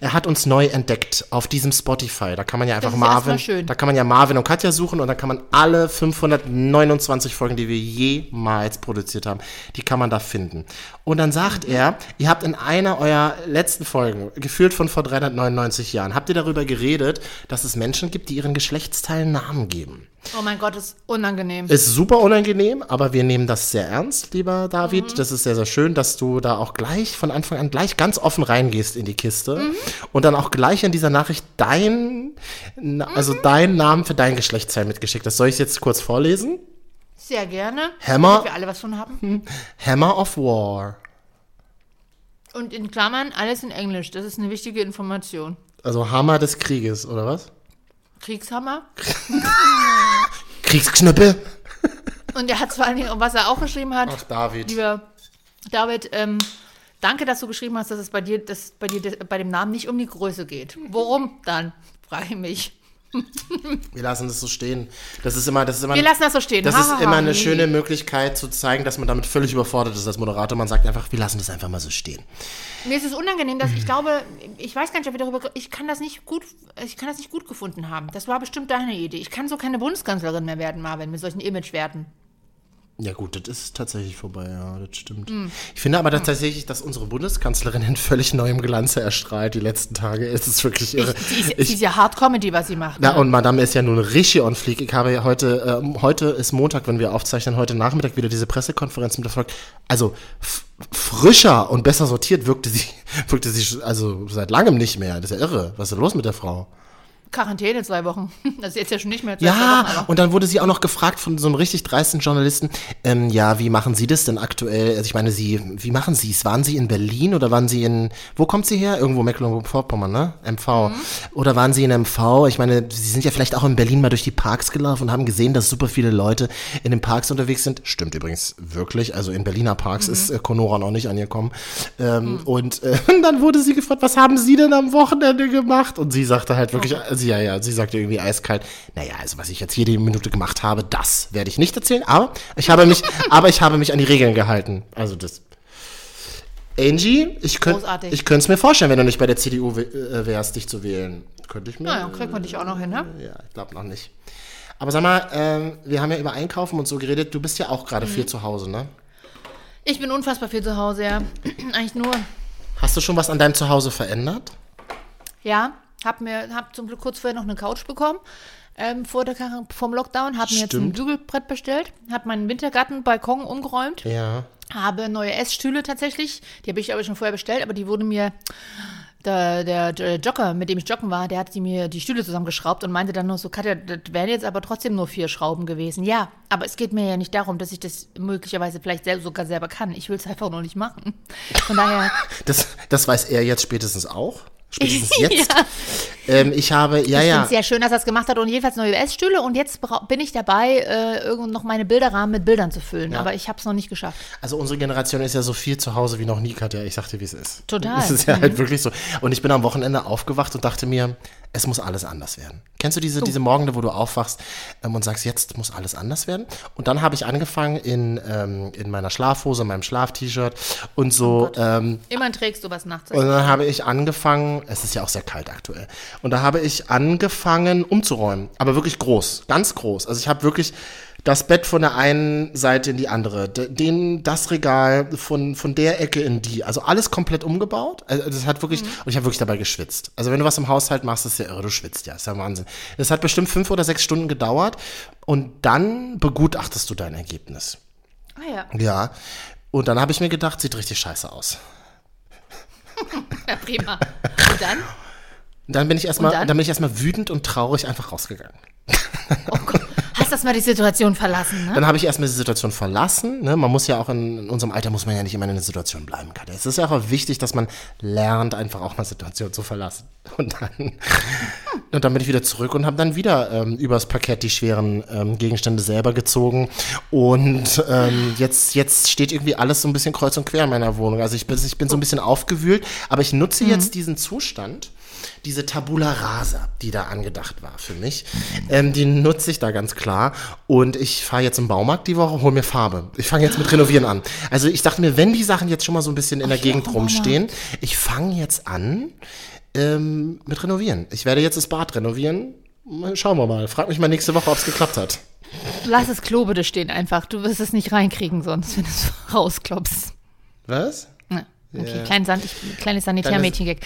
er hat uns neu entdeckt auf diesem Spotify. Da kann man ja einfach Marvin, schön. da kann man ja Marvin und Katja suchen und da kann man alle 529 Folgen, die wir jemals produziert haben, die kann man da finden. Und dann sagt er, ihr habt in einer eurer letzten Folgen, gefühlt von vor 399 Jahren, habt ihr darüber geredet, dass es Menschen gibt, die ihren Geschlechtsteilen Namen geben. Oh mein Gott, ist unangenehm. Ist super unangenehm, aber wir nehmen das sehr ernst, lieber David. Mhm. Das ist sehr, sehr schön, dass du da auch gleich von Anfang an gleich ganz offen reingehst in die Kiste Mhm. und dann auch gleich in dieser Nachricht dein, also Mhm. deinen Namen für dein Geschlechtsteil mitgeschickt hast. Soll ich es jetzt kurz vorlesen? Sehr gerne. Hammer. Damit wir alle was von haben. Hammer of War. Und in Klammern alles in Englisch. Das ist eine wichtige Information. Also Hammer des Krieges, oder was? Kriegshammer. Kriegsknüppel. Und er hat vor allen Dingen, was er auch geschrieben hat, Ach, David. lieber David, ähm, danke, dass du geschrieben hast, dass es bei dir, dass bei dir bei dem Namen nicht um die Größe geht. Worum dann? Frage ich mich. Wir lassen das so stehen. Das ist immer, das ist immer, Wir lassen das so stehen. das Ha, ist ha, ha. immer eine Nee, schöne. Möglichkeit zu zeigen, dass man damit völlig überfordert ist als Moderator. Man sagt einfach, wir lassen das einfach mal so stehen. Mir ist es unangenehm, dass ich glaube, ich weiß gar nicht, ob wir darüber, ich kann das nicht gut, ich kann das nicht gut gefunden haben. Das war bestimmt deine Idee. Ich kann so keine Bundeskanzlerin mehr werden, Marvin, mit solchen Imagewerten. Ja gut, das ist tatsächlich vorbei, ja, das stimmt. Hm. Ich finde aber dass tatsächlich, dass unsere Bundeskanzlerin in völlig neuem Glanze erstrahlt die letzten Tage. Es ist wirklich irre. Ist, sie ist ja Hard Comedy, was sie macht. na, ne? und Madame ist ja nun richtig on fleek. Ich habe ja heute, ähm, heute ist Montag, wenn wir aufzeichnen, heute Nachmittag wieder diese Pressekonferenz mit Erfolg. Also frischer und besser sortiert wirkte sie, wirkte sie also seit langem nicht mehr. Das ist ja irre. Was ist denn los mit der Frau? Quarantäne zwei Wochen. Das ist jetzt ja schon nicht mehr zwei Wochen. Ja, aber- und dann wurde sie auch noch gefragt von so einem richtig dreisten Journalisten, ähm, ja, wie machen Sie das denn aktuell? Also ich meine, Sie, wie machen Sie es? Waren Sie in Berlin oder waren Sie in, wo kommt sie her? Irgendwo Mecklenburg-Vorpommern, ne? MV. Oder waren Sie in MV? Ich meine, Sie sind ja vielleicht auch in Berlin mal durch die Parks gelaufen und haben gesehen, dass super viele Leute in den Parks unterwegs sind. Stimmt übrigens wirklich. Also in Berliner Parks ist äh, Conora noch nicht angekommen. Ähm, Und äh, dann wurde sie gefragt, was haben Sie denn am Wochenende gemacht? Und sie sagte halt wirklich, also, ja, ja, sie sagte irgendwie eiskalt, naja, also was ich jetzt jede Minute gemacht habe, das werde ich nicht erzählen, aber ich habe mich, aber ich habe mich an die Regeln gehalten. Also das. Angie, ich könnte es mir vorstellen, wenn du nicht bei der CDU äh, wärst, dich zu wählen. Könnte ich mir. Naja, kriegt man dich auch noch hin, ne? Ja, ich glaube noch nicht. Aber sag mal, ähm, wir haben ja über Einkaufen und so geredet. Du bist ja auch gerade viel zu Hause, ne? Ich bin unfassbar viel zu Hause, ja. Eigentlich nur. Hast du schon was an deinem Zuhause verändert? Ja, hab mir, hab zum Glück kurz vorher noch eine Couch bekommen. Ähm, vor der, vom Lockdown, hab mir jetzt ein. Bügelbrett bestellt, hab meinen Wintergarten-Balkon umgeräumt, Ja. habe neue Essstühle tatsächlich, die habe ich aber schon vorher bestellt, aber die wurde mir, der, der, der Jogger, mit dem ich joggen war, der hat die mir die Stühle zusammengeschraubt und meinte dann nur so, Katja, das wären jetzt aber trotzdem nur vier Schrauben gewesen. Ja, aber es geht mir ja nicht darum, dass ich das möglicherweise vielleicht selbst sogar selber kann. Ich will es einfach nur nicht machen. Von daher, Das, das weiß er jetzt spätestens auch. Spätestens jetzt. ähm, ich habe, ja, Ich ja. es sehr schön, dass er es gemacht hat und jedenfalls neue Essstühle und jetzt bin ich dabei, äh, irgend noch meine Bilderrahmen mit Bildern zu füllen. Aber ich habe es noch nicht geschafft. Also unsere Generation ist ja so viel zu Hause wie noch nie, Katja. Ich sagte, wie es ist. Total. Es ist ja halt wirklich so. Und ich bin am Wochenende aufgewacht und dachte mir, es muss alles anders werden. Kennst du diese, diese Morgende, wo du aufwachst ähm, und sagst, jetzt muss alles anders werden? Und dann habe ich angefangen in, ähm, in meiner Schlafhose, meinem Schlaf-T-Shirt und so. ähm, Immerhin trägst du was nachts. und dann habe ich angefangen, es ist ja auch sehr kalt aktuell, und da habe ich angefangen umzuräumen, aber wirklich groß, ganz groß. Also ich habe wirklich das Bett von der einen Seite in die andere, den, das Regal von, von der Ecke in die, also alles komplett umgebaut. Also das hat wirklich, und ich habe wirklich dabei geschwitzt. Also wenn du was im Haushalt machst, ist ja irre, du schwitzt ja, ist ja Wahnsinn. Das hat bestimmt fünf oder sechs Stunden gedauert und dann begutachtest du dein Ergebnis. ah ja. Ja. Und dann habe ich mir gedacht, sieht richtig scheiße aus. Ja, prima. Und dann? Dann bin ich erstmal, Und dann? dann bin ich erstmal wütend und traurig einfach rausgegangen. Oh Gott. Hast das mal die Situation verlassen, ne? Dann habe ich erstmal die Situation verlassen. Ne? Man muss ja auch in, in unserem Alter muss man ja nicht immer in einer Situation bleiben, Katja. Es ist ja auch wichtig, dass man lernt, einfach auch mal Situationen zu verlassen. Und dann, und dann bin ich wieder zurück und habe dann wieder ähm, übers Parkett die schweren ähm, Gegenstände selber gezogen. Und ähm, jetzt, jetzt steht irgendwie alles so ein bisschen kreuz und quer in meiner Wohnung. Also ich bin, ich bin so ein bisschen aufgewühlt, aber ich nutze jetzt diesen Zustand diese Tabula Rasa, die da angedacht war für mich, ähm, die nutze ich da ganz klar. Und ich fahre jetzt im Baumarkt die Woche, hol mir Farbe. Ich fange jetzt mit Renovieren an. Also ich dachte mir, wenn die Sachen jetzt schon mal so ein bisschen in der Gegend rumstehen, ich fange jetzt an ähm, mit Renovieren. Ich werde jetzt das Bad renovieren. Schauen wir mal. Frag mich mal nächste Woche, ob es geklappt hat. Lass das Klo bitte stehen einfach. Du wirst es nicht reinkriegen sonst, wenn du es rausklopfst. Was? Ja. Okay, Ja. klein ich, kleines Sanitärmädchen-Gag.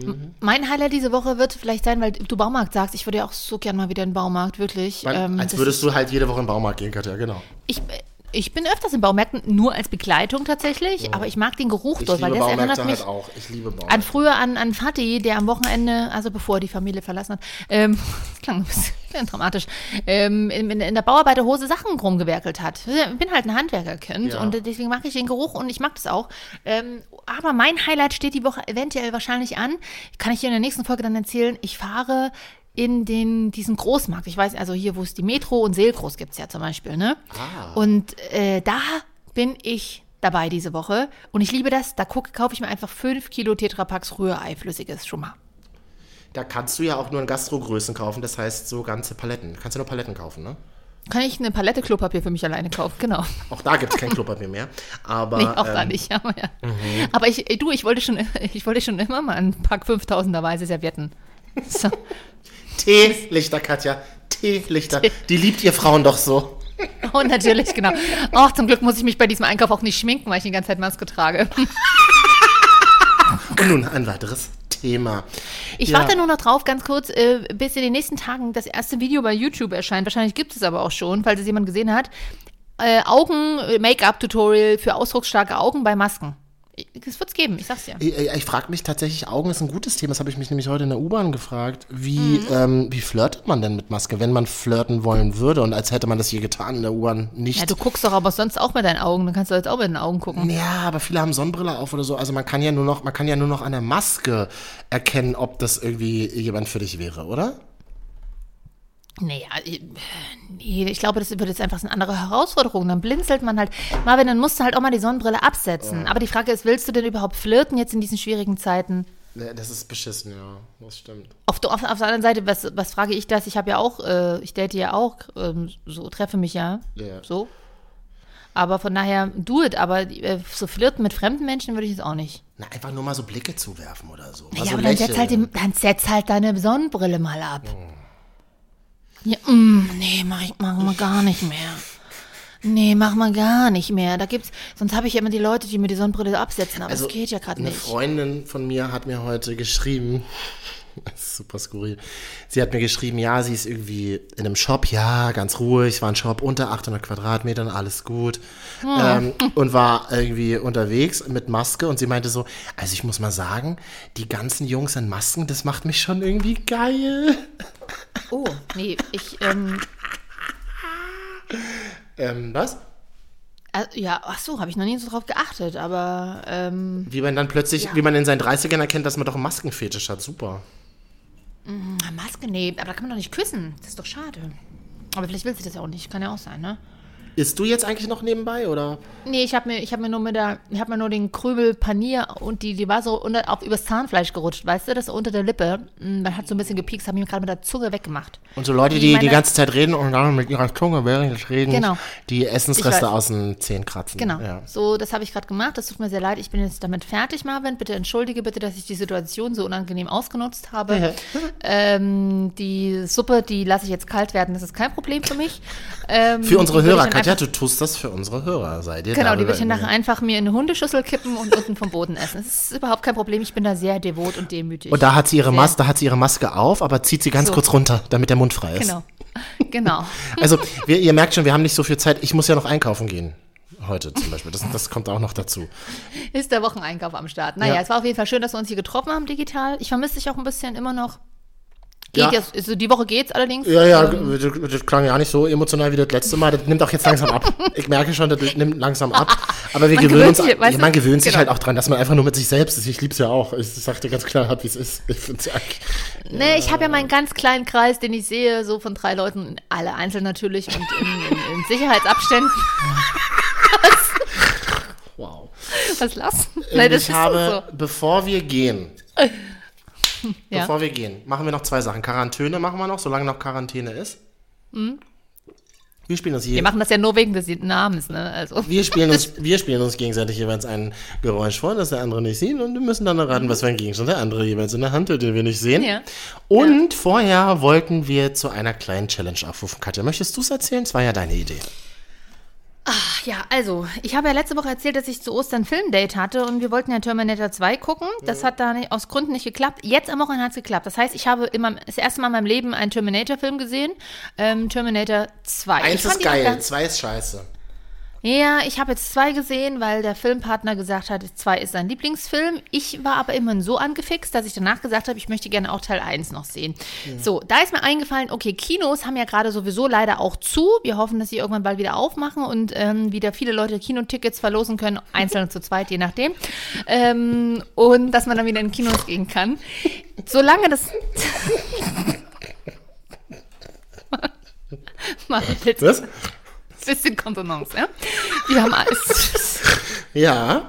M- Mein Highlight diese Woche wird vielleicht sein, weil du Baumarkt sagst, ich würde ja auch so gern mal wieder in den Baumarkt, wirklich. Man, Ähm, als würdest du halt jede Woche in den Baumarkt gehen, Katja, genau. Ich, ich bin öfters in Baumärkten, nur als Begleitung tatsächlich, aber ich mag den Geruch Ich dort, weil das Baumärkte erinnert mich halt an früher an, an Fatih, der am Wochenende, also bevor er die Familie verlassen hat, ähm, das klang ein bisschen dramatisch, ähm, in, in, in der Bauarbeiterhose Sachen rumgewerkelt hat. Ich bin halt ein Handwerkerkind Ja. und deswegen mag ich den Geruch und ich mag das auch. Ähm, aber mein Highlight steht die Woche eventuell wahrscheinlich an. Kann ich dir in der nächsten Folge dann erzählen. Ich fahre in den, diesen Großmarkt. Ich weiß, also hier, wo es die Metro und Seelgroß gibt es ja zum Beispiel, ne? Und äh, da bin ich dabei diese Woche. Und ich liebe das. Da guck, kaufe ich mir einfach 5 Kilo Tetrapacks Rührei, flüssiges schon mal. Da kannst du ja auch nur in Gastrogrößen kaufen, das heißt so ganze Paletten. Kannst du nur Paletten kaufen, ne? Kann ich eine Palette Klopapier für mich alleine kaufen? Genau. Auch da gibt es kein Klopapier mehr. Aber Nee, auch da ähm, nicht. Aber, ja. aber ich, ey, du, ich wollte, schon, ich wollte schon immer mal einen Pack 5000er weiße Servietten. So. Teelichter, Katja. Teelichter. Die liebt ihr Frauen doch so. Oh, natürlich, genau. Och, zum Glück muss ich mich bei diesem Einkauf auch nicht schminken, weil ich die ganze Zeit Maske trage. Und nun ein weiteres Thema. Ich Ja. warte nur noch drauf, ganz kurz, äh, bis in den nächsten Tagen das erste Video bei YouTube erscheint. Wahrscheinlich gibt es aber auch schon, falls es jemand gesehen hat. Äh, Augen-Make-up-Tutorial für ausdrucksstarke Augen bei Masken. Das wird's geben, ich sag's dir. Ich, ich frage mich tatsächlich, Augen ist ein gutes Thema. Das habe ich mich nämlich heute in der U-Bahn gefragt. Wie, Mhm. ähm, wie flirtet man denn mit Maske, wenn man flirten wollen würde? Und als hätte man das je getan in der U-Bahn nicht. Ja, du guckst doch aber sonst auch mit deinen Augen. Dann kannst du jetzt auch mit den Augen gucken. Ja, aber viele haben Sonnenbrille auf oder so. Also man kann ja nur noch, man kann ja nur noch an der Maske erkennen, ob das irgendwie jemand für dich wäre, oder? Nee, ja, äh, nee, ich glaube, das wird jetzt einfach eine andere Herausforderung. Dann blinzelt man halt. Marvin, dann musst du halt auch mal die Sonnenbrille absetzen. Aber die Frage ist, willst du denn überhaupt flirten jetzt in diesen schwierigen Zeiten? Ja, das ist beschissen, ja. Das stimmt. Auf, der- auf, auf der anderen Seite, was, was frage ich das? Ich habe ja auch, äh, ich date ja auch, ähm, so treffe mich ja, Ja. so. Aber von daher, do it. Aber äh, so flirten mit fremden Menschen würde ich jetzt auch nicht. Na, einfach nur mal so Blicke zuwerfen oder so. Mal ja, so aber dann setz, halt die, dann setz halt deine Sonnenbrille mal ab. Ja, mm, nee, mach ich mach mal gar nicht mehr. Nee, mach mal gar nicht mehr. Da gibt's, sonst habe ich ja immer die Leute, die mir die Sonnenbrille absetzen, aber Also, das geht ja gerade Eine nicht. Freundin von mir hat mir heute geschrieben, super skurril, sie hat mir geschrieben, ja, sie ist irgendwie in einem Shop, ja, ganz ruhig, war ein Shop unter 800 Quadratmetern, alles gut. Ähm, und war irgendwie unterwegs mit Maske und sie meinte so, also ich muss mal sagen, die ganzen Jungs in Masken, das macht mich schon irgendwie geil. Oh, nee, ich, ähm, Ähm, was? äh, ja, ach so, habe ich noch nie so drauf geachtet, aber, ähm, Wie man dann plötzlich, wie man in seinen 30ern erkennt, dass man doch einen Maskenfetisch hat, super. Na, Maske, nee, aber da kann man doch nicht küssen. Das ist doch schade. Aber vielleicht will sie das ja auch nicht, kann ja auch sein, ne? Isst du jetzt eigentlich noch nebenbei oder? Nee, ich habe mir, ich hab mir nur mit der, ich habe mir nur den Krübel Panier und die, die war so unter, auf, übers Zahnfleisch gerutscht, weißt du, das unter der Lippe. Mm, Man hat so ein bisschen gepiekst, habe ich mir gerade mit der Zunge weggemacht. Und so Leute, die die meine- ganze Zeit reden und dann mit ihrer Zunge während des Redens Genau. die Essensreste aus den Zähnen kratzen. Genau. Ja. So, das habe ich gerade gemacht. Das tut mir sehr leid. Ich bin jetzt damit fertig, Marvin. Bitte entschuldige bitte, dass ich die Situation so unangenehm ausgenutzt habe. ähm, die Suppe, die lasse ich jetzt kalt werden. Das ist kein Problem für mich. Ähm, Für unsere die Hörer, einfach- du tust das für unsere Hörer, seid ihr Genau, die würde ich nachher einfach mir in eine Hundeschüssel kippen und unten vom Boden essen. Das ist überhaupt kein Problem. Ich bin da sehr devot und demütig. Und da hat sie ihre. Maske, da hat sie ihre Maske auf, aber zieht sie ganz So. kurz runter, damit der Mund frei ist. Genau. Genau. Also, wir, ihr merkt schon, wir haben nicht so viel Zeit. Ich muss ja noch einkaufen gehen. Heute zum Beispiel. Das, das kommt auch noch dazu. Ist der Wocheneinkauf am Start. Naja, Ja. es war auf jeden Fall schön, dass wir uns hier getroffen haben digital. Ich vermisse dich auch ein bisschen immer noch. Geht Ja. jetzt, also die Woche geht's allerdings. Ja, ja, Ähm, das, das klang ja nicht so emotional wie das letzte Mal. Das nimmt auch jetzt langsam ab. Ich merke schon, das nimmt langsam ab. Aber wir Man gewöhnen uns, gewöhnt sich, weißt du? man gewöhnt sich Genau. halt auch dran, dass man einfach nur mit sich selbst ist. Ich lieb's ja auch. Ich sag dir ganz klar, wie es ist. Ich find's ja, Nee, ich habe ja meinen ganz kleinen Kreis, den ich sehe, so von drei Leuten, alle einzeln natürlich und in, in, in Sicherheitsabständen. wow. Was lassen? Ähm, ich habe, bevor wir gehen, so. Ja. bevor wir gehen, machen wir noch zwei Sachen. Quarantäne machen wir noch, solange noch Quarantäne ist. Wir spielen uns Wir je, machen das ja nur wegen des Namens, ne? Also. wir spielen uns, wir spielen uns gegenseitig jeweils ein Geräusch vor, das der andere nicht sieht und wir müssen dann erraten, was für ein Gegenstand der andere jeweils in der Hand hat, den wir nicht sehen. Ja. Und vorher wollten wir zu einer kleinen Challenge aufrufen. Katja, möchtest du es erzählen? Es war ja deine Idee. Ja, also, ich habe ja letzte Woche erzählt, dass ich zu Ostern Filmdate hatte und wir wollten ja Terminator 2 gucken. Das hat da nicht, aus Gründen nicht geklappt. Jetzt am Wochenende hat es geklappt. Das heißt, ich habe immer das erste Mal in meinem Leben einen Terminator-Film gesehen. Ähm, Terminator 2. Eins ist geil, zwei ist scheiße. Ja, ich habe jetzt zwei gesehen, weil der Filmpartner gesagt hat, zwei ist sein Lieblingsfilm. Ich war aber immerhin so angefixt, dass ich danach gesagt habe, ich möchte gerne auch Teil 1 noch sehen. So, da ist mir eingefallen, okay, Kinos haben ja gerade sowieso leider auch zu. Wir hoffen, dass sie irgendwann bald wieder aufmachen und ähm, wieder viele Leute Kinotickets verlosen können, einzeln und zu zweit, je nachdem. Ähm, und dass man dann wieder in Kinos gehen kann. Solange das... Mal bitte Was? Bisschen Kontenance, ja. Wir haben alles. Ja,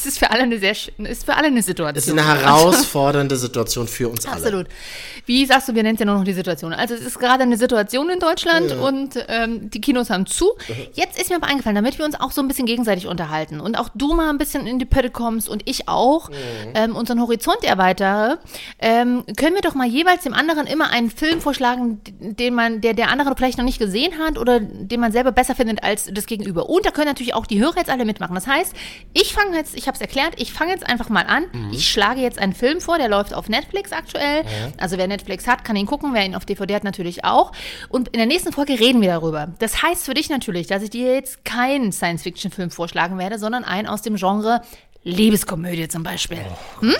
Es ist für alle eine sehr, ist für alle eine Situation. es ist eine herausfordernde Situation für uns alle. Absolut. Wie sagst du, wir nennen es ja nur noch die Situation. Also es ist gerade eine Situation in Deutschland und ähm, die Kinos haben zu. Jetzt ist mir aber eingefallen, damit wir uns auch so ein bisschen gegenseitig unterhalten und auch du mal ein bisschen in die Pötte kommst und ich auch ähm, unseren Horizont erweitere, ähm, können wir doch mal jeweils dem anderen immer einen Film vorschlagen, den man, der der andere vielleicht noch nicht gesehen hat oder den man selber besser findet als das Gegenüber. Und da können natürlich auch die Hörer jetzt alle mitmachen. Das heißt, ich fange jetzt, ich habe es erklärt, ich fange jetzt einfach mal an. Ich schlage jetzt einen Film vor, der läuft auf Netflix aktuell. Also wer Netflix hat, kann ihn gucken. Wer ihn auf DVD hat, natürlich auch. Und in der nächsten Folge reden wir darüber. Das heißt für dich natürlich, dass ich dir jetzt keinen Science-Fiction-Film vorschlagen werde, sondern einen aus dem Genre Liebeskomödie zum Beispiel. Hm?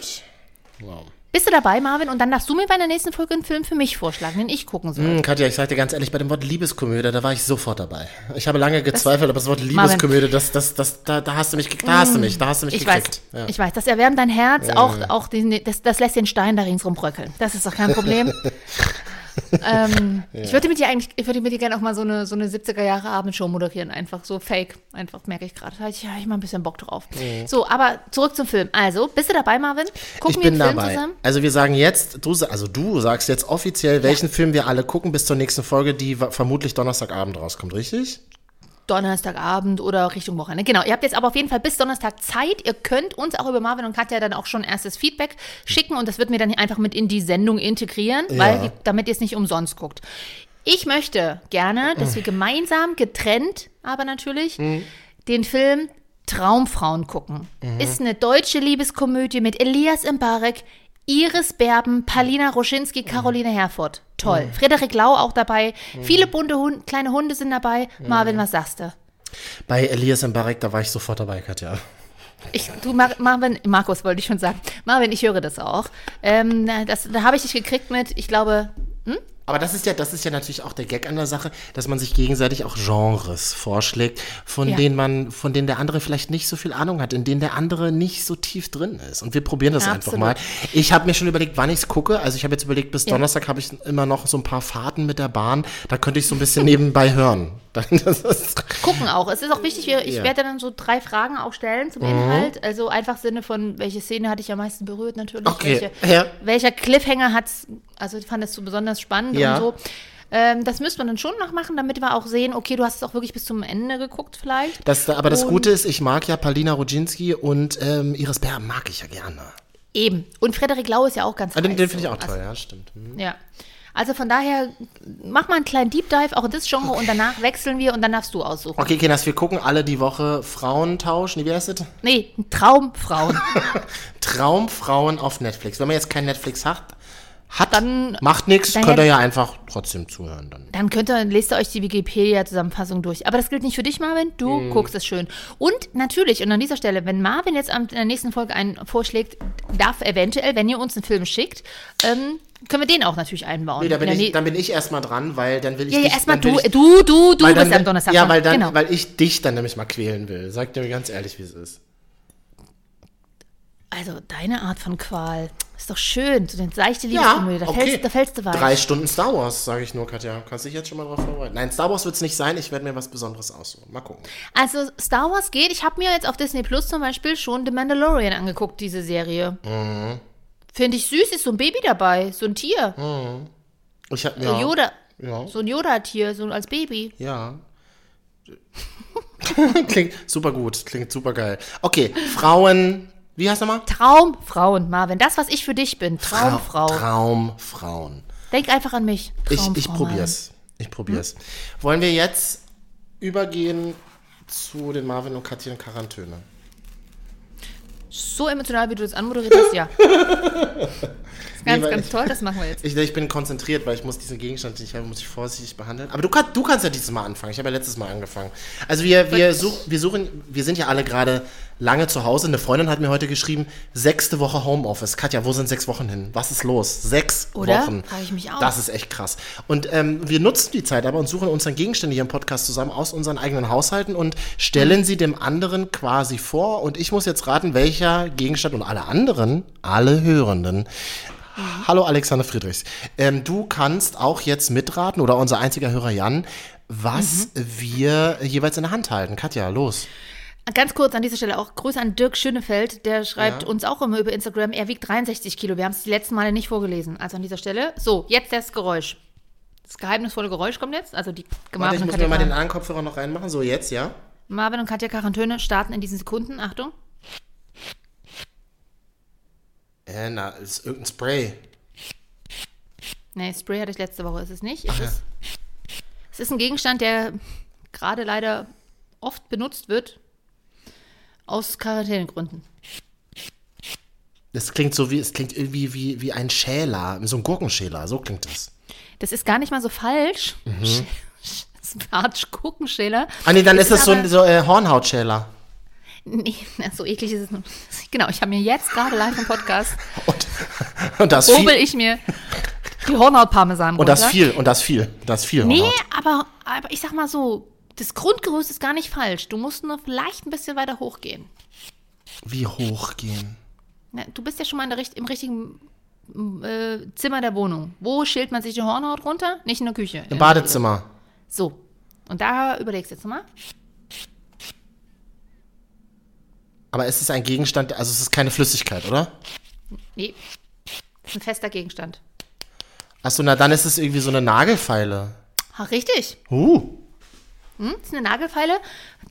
Wow. Bist du dabei, Marvin? Und dann darfst du mir bei der nächsten Folge einen Film für mich vorschlagen, den ich gucken soll. Hm, Katja, ich sag dir ganz ehrlich, bei dem Wort Liebeskomödie, da war ich sofort dabei. Ich habe lange gezweifelt, aber das Wort Liebeskomödie, das, das, das, da, da hast du mich, da hast du mich, da hast du mich Ich weiß, gekriegt. Ja. ich weiß, das erwärmt dein Herz, auch, auch den, das, das lässt den Stein da ringsrum bröckeln. Das ist doch kein Problem. ähm, Ich würde mit dir eigentlich, ich würde mit dir gerne auch mal so eine, so eine 70er Jahre Abendshow moderieren, einfach so fake, einfach merke ich gerade. Da habe ich, ja, ich mal ein bisschen Bock drauf. So, aber zurück zum Film. Also, bist du dabei, Marvin? Gucken ich wir bin Film dabei. zusammen? Also wir sagen jetzt, du, also du sagst jetzt offiziell, welchen Film wir alle gucken bis zur nächsten Folge, die vermutlich Donnerstagabend rauskommt, richtig? Donnerstagabend oder Richtung Wochenende. Genau, ihr habt jetzt aber auf jeden Fall bis Donnerstag Zeit. Ihr könnt uns auch über Marvin und Katja dann auch schon erstes Feedback schicken und das wird mir dann einfach mit in die Sendung integrieren, weil die, damit ihr es nicht umsonst guckt. Ich möchte gerne, dass wir gemeinsam, getrennt, aber natürlich, den Film Traumfrauen gucken. Ist eine deutsche Liebeskomödie mit Elias Mbarek, Iris Berben, Palina Roschinski, Caroline Herford. Toll. Frederik Lau auch dabei. Viele bunte Hund kleine Hunde sind dabei. Marvin, was sagst du? Bei Elias Mbarek, da war ich sofort dabei, Katja. Ich, du, Mar Marvin, Markus wollte ich schon sagen. Marvin, ich höre das auch. Ähm, das, da habe ich dich gekriegt mit, ich glaube, Aber das ist ja, das ist ja natürlich auch der Gag an der Sache, dass man sich gegenseitig auch Genres vorschlägt, von Ja. denen man, von denen der andere vielleicht nicht so viel Ahnung hat, in denen der andere nicht so tief drin ist. Und wir probieren das einfach Absolut. mal. Ich habe mir schon überlegt, wann ich es gucke. Also ich habe jetzt überlegt, bis Ja. Donnerstag habe ich immer noch so ein paar Fahrten mit der Bahn. Da könnte ich so ein bisschen nebenbei hören. Dann- Das ist, gucken auch. Es ist auch wichtig, ich Ja. werde dann so drei Fragen auch stellen zum Inhalt. Also einfach Sinne von, welche Szene hatte ich am meisten berührt natürlich. Okay, Welche, ja. Welcher Cliffhanger hat's, also ich fand es so besonders spannend Ja. und so. Ähm, das müssen wir dann schon noch machen, damit wir auch sehen, okay, du hast es auch wirklich bis zum Ende geguckt vielleicht. das, aber das Und- Gute ist, ich mag ja Paulina Rodzinski und ähm, Iris Berben mag ich ja gerne. Eben. Und Frederik Lau ist ja auch ganz Ah, den den finde ich auch toll, ja, stimmt. Hm. Ja. Also von daher, mach mal einen kleinen Deep Dive auch in das Genre und danach wechseln wir und dann darfst du aussuchen. Okay, Kinas, wir gucken alle die Woche Frauentausch. Nee, wie heißt das? Nee, Traumfrauen. Traumfrauen auf Netflix. Wenn man jetzt kein Netflix hat, hat. Dann- Macht nichts, könnt ihr ja einfach trotzdem zuhören dann. Dann könnt ihr, lest ihr euch die Wikipedia-Zusammenfassung durch. Aber das gilt nicht für dich, Marvin. Du Mhm. guckst es schön. Und natürlich, und an dieser Stelle, wenn Marvin jetzt in der nächsten Folge einen vorschlägt, darf eventuell, wenn ihr uns einen Film schickt, ähm, können wir den auch natürlich einbauen. Nee, da bin ich, Ne- dann bin ich erstmal dran, weil dann will ich ja, ja, erstmal du, ich, du, du, du bist dann, am Donnerstag Ja, weil, dann, genau. weil ich dich dann nämlich mal quälen will. Sag dir ganz ehrlich, wie es ist. Also, deine Art von Qual. Ist doch schön. So eine seichte Ja, Liebeskomödie. Da, okay. fällst, da fällst du weich. Drei Stunden Star Wars, sage ich nur, Katja. Kannst dich jetzt schon mal drauf vorbereiten. Nein, Star Wars wird es nicht sein. Ich werde mir was Besonderes aussuchen. Mal gucken. Also Star Wars geht. Ich habe mir jetzt auf Disney Plus zum Beispiel schon The Mandalorian angeguckt, diese Serie. Mhm. Finde ich süß, ist so ein Baby dabei, so ein Tier. Ich hab, So ja, Yoda, Ja. so ein Yoda-Tier, so als Baby. Ja. klingt super gut, klingt super geil. Okay, Frauen. Wie heißt nochmal? Traumfrauen, Marvin. Das, was ich für dich bin. Traumfrau. Traumfrauen. Denk einfach an mich. Ich, Traumfrau, ich probier's. Ich probier's. Wollen wir jetzt übergehen zu den Marvin und Katja in Quarantäne? Marvin. So emotional, wie du das anmoderiert hast, ja. Ganz, weil ganz toll. Das machen wir jetzt. Ich, ich bin konzentriert, weil ich muss diesen Gegenstand, den ich habe, muss ich vorsichtig behandeln. Aber du, kann, du kannst ja dieses Mal anfangen. Ich habe ja letztes Mal angefangen. Also wir, wir, such, wir suchen, wir sind ja alle gerade lange zu Hause. Eine Freundin hat mir heute geschrieben, sechste Woche Homeoffice. Katja, wo sind sechs Wochen hin? Was ist los? Sechs Oder? Wochen. Frage ich mich auch. Das ist echt krass. Und ähm, wir nutzen die Zeit aber und suchen uns dann Gegenstände hier im Podcast zusammen aus unseren eigenen Haushalten und stellen sie dem anderen quasi vor. Und ich muss jetzt raten, welcher Gegenstand und alle anderen, alle Hörenden, Hallo Alexander Friedrichs. Ähm, du kannst auch jetzt mitraten oder unser einziger Hörer Jan, was wir jeweils in der Hand halten. Katja, los. Ganz kurz an dieser Stelle auch Grüße an Dirk Schönefeld. Der schreibt Ja. uns auch immer über Instagram. Er wiegt 63 Kilo. Wir haben es die letzten Male nicht vorgelesen. Also an dieser Stelle. So, jetzt das Geräusch. Das geheimnisvolle Geräusch kommt jetzt. Also die Marvin ich muss Katja mir mal den anderen Kopfhörer noch reinmachen. So, jetzt, ja? Marvin und Katja Quarantäne starten in diesen Sekunden. Achtung. Äh, na, ist irgendein Spray. Nee, Spray hatte ich letzte Woche. Ist es nicht. Es, ist, es ist ein Gegenstand, der gerade leider oft benutzt wird. Aus Quarantänegründen. Das klingt so wie, es klingt irgendwie wie, wie ein Schäler, so ein Gurkenschäler, so klingt das. Das ist gar nicht mal so falsch. Mhm. Das ist eine Art Gurkenschäler. Ah nee, dann Es ist das so ein so, äh, Hornhautschäler. Nee, so eklig ist es noch. Genau, ich habe mir jetzt gerade live im Podcast Und, und das hobel viel. ich mir die Hornhaut-Parmesan Und das runter. viel, und das viel, das viel Nee, Hornhaut. aber, aber ich sag mal so, das Grundgerüst ist gar nicht falsch. Du musst nur vielleicht ein bisschen weiter hochgehen. Wie hoch gehen? Na, du bist ja schon mal in der, im richtigen äh, Zimmer der Wohnung. Wo schält man sich die Hornhaut runter? Nicht in der Küche. Im Badezimmer. So. Und da überlegst du jetzt mal. Aber es ist ein Gegenstand, also es ist keine Flüssigkeit, oder? Nee. Das ist ein fester Gegenstand. Achso, na dann ist es irgendwie so eine Nagelfeile. Ach, richtig. Uh. Hm, das ist eine Nagelfeile.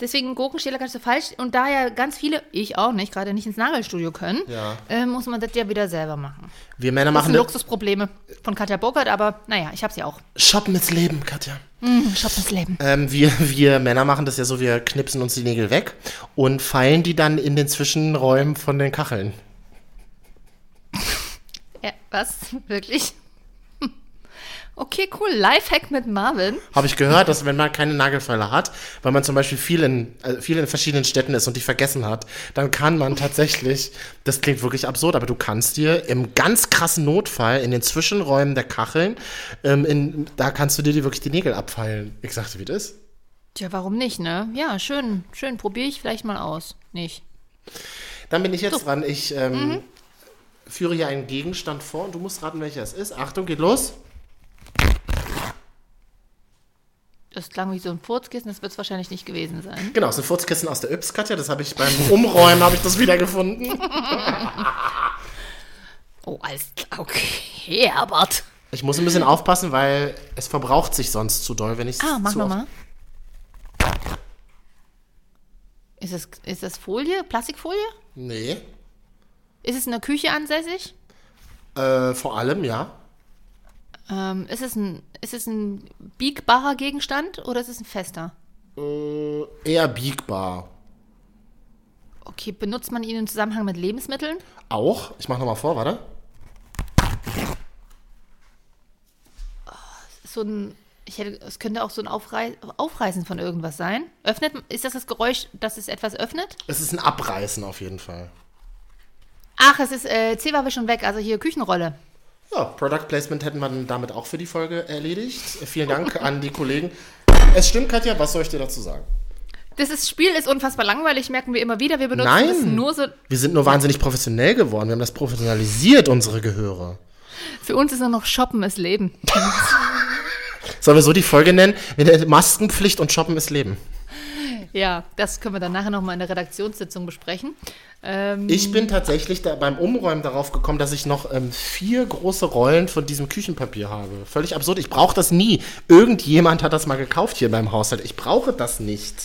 Deswegen Gurkenschäler ganz so falsch. Und da ja ganz viele, ich auch nicht, gerade nicht ins Nagelstudio können, Ja. äh, muss man das ja wieder selber machen. Wir Männer Das machen sind. Luxusprobleme von Katja Burkhardt, aber naja, ich habe sie auch. Shoppen ins Leben, Katja. Hm, Shop das Leben. Ähm, wir, wir Männer machen das ja so, wir knipsen uns die Nägel weg und feilen die dann in den Zwischenräumen von den Kacheln. Ja, was? Wirklich? Okay, cool. Lifehack mit Marvin. Habe ich gehört, dass wenn man keine Nagelfeile hat, weil man zum Beispiel viel in, äh, viel in verschiedenen Städten ist und die vergessen hat, dann kann man tatsächlich, das klingt wirklich absurd, aber du kannst dir im ganz krassen Notfall in den Zwischenräumen der Kacheln, ähm, in, da kannst du dir die wirklich die Nägel abfeilen. Ich sagte, wie das ist. Tja, warum nicht, ne? Ja, schön, schön. Probiere ich vielleicht mal aus. Nicht. Dann bin ich jetzt dran. Ich ähm, führe hier einen Gegenstand vor und du musst raten, welcher es ist. Achtung, geht los. Das klang wie so ein Furzkissen, das wird es wahrscheinlich nicht gewesen sein. Genau, es ist ein Furzkissen aus der Yps, Katja. Das habe ich beim Umräumen, habe ich das wiedergefunden. Oh, alles klar. Okay, Herbert. Ich muss ein bisschen aufpassen, weil es verbraucht sich sonst zu doll, wenn ich es Ah, mach nochmal. Ist es, ist das Folie? Plastikfolie? Nee. Ist es in der Küche ansässig? Äh, vor allem, ja. Ähm, ist, es ein, ist es ein biegbarer Gegenstand oder ist es ein fester? Äh, eher biegbar. Okay, benutzt man ihn im Zusammenhang mit Lebensmitteln? Auch. Ich mache nochmal vor, warte. so ein, ich hätte, es könnte auch so ein Aufrei Aufreißen von irgendwas sein. Öffnet, ist das das Geräusch, dass es etwas öffnet? Es ist ein Abreißen auf jeden Fall. Ach, es ist, äh, C war wir schon weg, also hier Küchenrolle. Ja, Product Placement hätten wir damit auch für die Folge erledigt. Vielen Dank an die Kollegen. Es stimmt, Katja, was soll ich dir dazu sagen? Das Spiel ist unfassbar langweilig, merken wir immer wieder. Wir benutzen Nein. das nur so. Wir sind nur wahnsinnig professionell geworden. Wir haben das professionalisiert, unsere Gehöre. Für uns ist nur noch Shoppen ist Leben. Sollen wir so die Folge nennen? Maskenpflicht und Shoppen ist Leben. Ja, das können wir dann nachher nochmal in der Redaktionssitzung besprechen. Ähm, Ich bin tatsächlich da beim Umräumen darauf gekommen, dass ich noch ähm, vier große Rollen von diesem Küchenpapier habe. Völlig absurd. Ich brauche das nie. Irgendjemand hat das mal gekauft hier beim Haushalt. Ich brauche das nicht.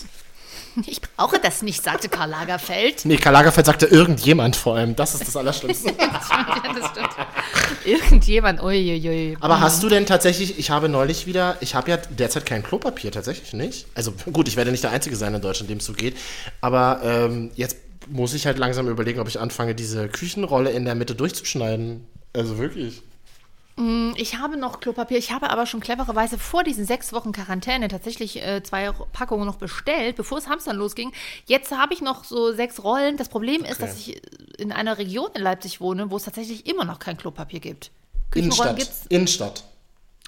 ich brauche das nicht, sagte Karl Lagerfeld. Nee, Karl Lagerfeld sagte irgendjemand vor allem. Das ist das Allerschlimmste. ja, das stimmt. Irgendjemand, uiuiui. Aber hast du denn tatsächlich, ich habe neulich wieder, ich habe ja derzeit kein Klopapier, tatsächlich nicht. Also gut, ich werde nicht der Einzige sein in Deutschland, dem es so geht. Aber ähm, jetzt muss ich halt langsam überlegen, ob ich anfange, diese Küchenrolle in der Mitte durchzuschneiden. Also wirklich. Ich habe noch Klopapier. Ich habe aber schon clevererweise vor diesen sechs Wochen Quarantäne tatsächlich äh, zwei Packungen noch bestellt, bevor es Hamstern losging. Jetzt habe ich noch so sechs Rollen. Das Problem ist, Okay. dass ich in einer Region in Leipzig wohne, wo es tatsächlich immer noch kein Klopapier gibt. Küchenrollen Innenstadt. gibt es. Innenstadt.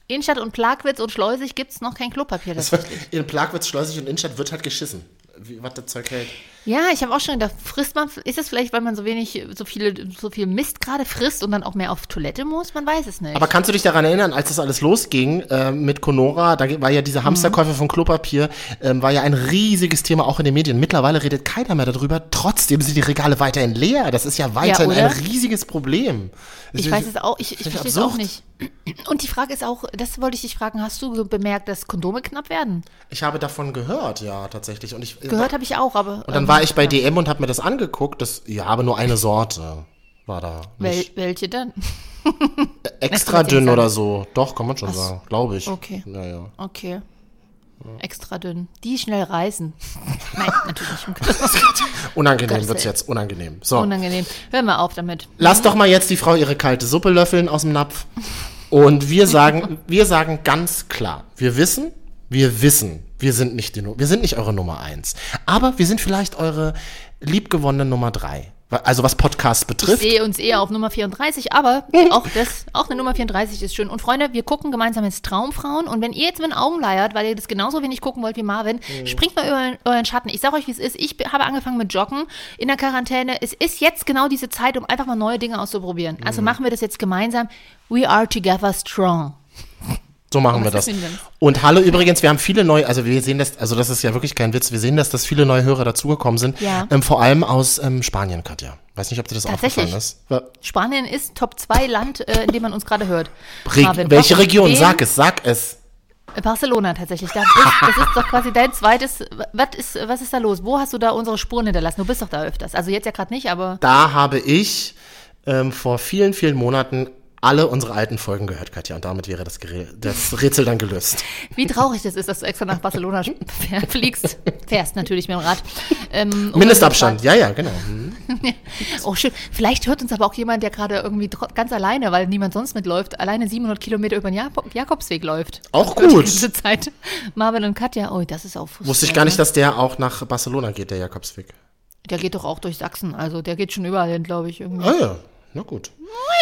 Innenstadt und Plagwitz und Schleusig gibt es noch kein Klopapier. Das in Plagwitz, Schleusig und Innenstadt wird halt geschissen. Wie, was das Zeug hält. Ja, ich habe auch schon gedacht, frisst man, ist es vielleicht, weil man so wenig, so viele, so viel Mist gerade frisst und dann auch mehr auf Toilette muss? Man weiß es nicht. Aber kannst du dich daran erinnern, als das alles losging äh, mit Conora, da war ja diese Hamsterkäufe von Klopapier, ähm, war ja ein riesiges Thema auch in den Medien. Mittlerweile redet keiner mehr darüber. Trotzdem sind die Regale weiterhin leer. Das ist ja weiterhin ein oder? riesiges Problem. Ich weiß es auch, ich, ich verstehe es auch nicht. Und die Frage ist auch, das wollte ich dich fragen, hast du bemerkt, dass Kondome knapp werden? Ich habe davon gehört, ja, tatsächlich. Und ich, Gehört habe ich auch, aber. Und dann ähm, war ich bei DM und habe mir das angeguckt. Das, ja, aber nur eine Sorte war da. wel, welche denn? extra das nicht dünn oder so. Doch, kann man schon sagen. Glaube ich. Okay. Ja, ja. Okay. Extra dünn. Die schnell reißen. Nein, natürlich. Unangenehm wird's Willen. jetzt. Unangenehm. So. Unangenehm. Hör mal auf damit. Lass doch mal jetzt die Frau ihre kalte Suppe löffeln aus dem Napf. Und wir sagen, wir sagen ganz klar, wir wissen, wir wissen, wir sind nicht die, wir sind nicht eure Nummer eins. Aber wir sind vielleicht eure liebgewonnene Nummer drei. Also was Podcasts Ich betrifft. sehe uns eher auf Nummer 34, aber auch das, auch eine Nummer 34 ist schön. Und Freunde, wir gucken gemeinsam jetzt Traumfrauen. Und wenn ihr jetzt mit den Augen leiert, weil ihr das genauso wenig gucken wollt wie Marvin, springt mal über euren, Schatten. Ich sag euch, wie es ist. Ich be- habe angefangen mit Joggen in der Quarantäne. Es ist jetzt genau diese Zeit, um einfach mal neue Dinge auszuprobieren. Also machen wir das jetzt gemeinsam. We are together strong. So machen wir das. Und hallo übrigens, wir haben viele neue, also wir sehen das, also das ist ja wirklich kein Witz, wir sehen, dass das viele neue Hörer dazugekommen sind. Ja. Ähm, vor allem aus ähm, Spanien, Katja. Weiß nicht, ob dir das aufgefallen ist. Spanien ist Top 2 Land, äh, in dem man uns gerade hört. Re Marvin, welche Region? Sag es, sag es. Barcelona tatsächlich. Das ist, das ist doch quasi dein zweites. Was ist, was ist da los? Wo hast du da unsere Spuren hinterlassen? Du bist doch da öfters. Also jetzt ja gerade nicht, aber Da habe ich ähm, vor vielen, vielen Monaten alle unsere alten Folgen gehört, Katja. Und damit wäre das, Gerä- das Rätsel dann gelöst. wie traurig das ist, dass du extra nach Barcelona fliegst. Fährst natürlich mit dem Rad. Ähm, Mindestabstand, ja, ja, genau. Hm. Oh, schön. Vielleicht hört uns aber auch jemand, der gerade irgendwie ganz alleine, weil niemand sonst mitläuft, alleine 700 Kilometer über den Jak Jakobsweg läuft. Auch Hört gut. Diese Zeit. Marvin und Katja, oh, das ist auch Wusste ich gar nicht, dass der auch nach Barcelona geht, der Jakobsweg. Der geht doch auch durch Sachsen. Also der geht schon überall hin, glaube ich. Irgendwie. Ah ja, na gut.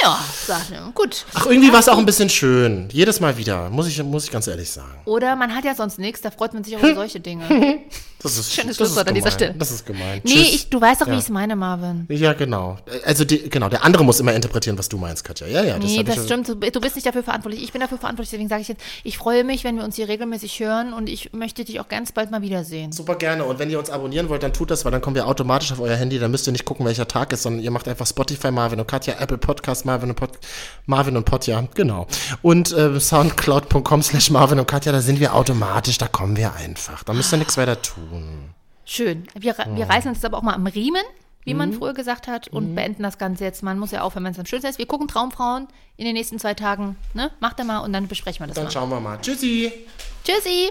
Ja, sag ich. Gut. Ach, irgendwie war es auch ein bisschen schön. Jedes Mal wieder, muss ich, muss ich ganz ehrlich sagen. Oder man hat ja sonst nichts, da freut man sich auch über solche Dinge. Das ist, Schönes das ist Schlusswort an dieser gemein. Stelle. Das ist gemein. Nee, Tschüss. ich, du weißt doch, wie Ja. ich es meine, Marvin. Ja, genau. Also, die, genau, der andere muss immer interpretieren, was du meinst, Katja. Ja, ja, das Nee, hab das ich, stimmt. Du, du bist nicht dafür verantwortlich. Ich bin dafür verantwortlich. Deswegen sage ich jetzt, ich freue mich, wenn wir uns hier regelmäßig hören und ich möchte dich auch ganz bald mal wiedersehen. Super gerne. Und wenn ihr uns abonnieren wollt, dann tut das, weil dann kommen wir automatisch auf euer Handy. Dann müsst ihr nicht gucken, welcher Tag ist, sondern ihr macht einfach Spotify Marvin und Katja, Apple Podcast Marvin und, Pod, Marvin und Potja. Genau. Und äh, soundcloud.com slash Marvin und Katja, da sind wir automatisch, da kommen wir einfach. Da müsst ihr nichts weiter tun. Schön. Wir, wir reißen uns aber auch mal am Riemen, wie Mhm. man früher gesagt hat, und beenden das Ganze jetzt. Man muss ja aufhören, wenn es am schönsten ist. Wir gucken Traumfrauen in den nächsten zwei Tagen. Ne? Macht er mal und dann besprechen wir das Dann mal. schauen wir mal. Tschüssi. Tschüssi!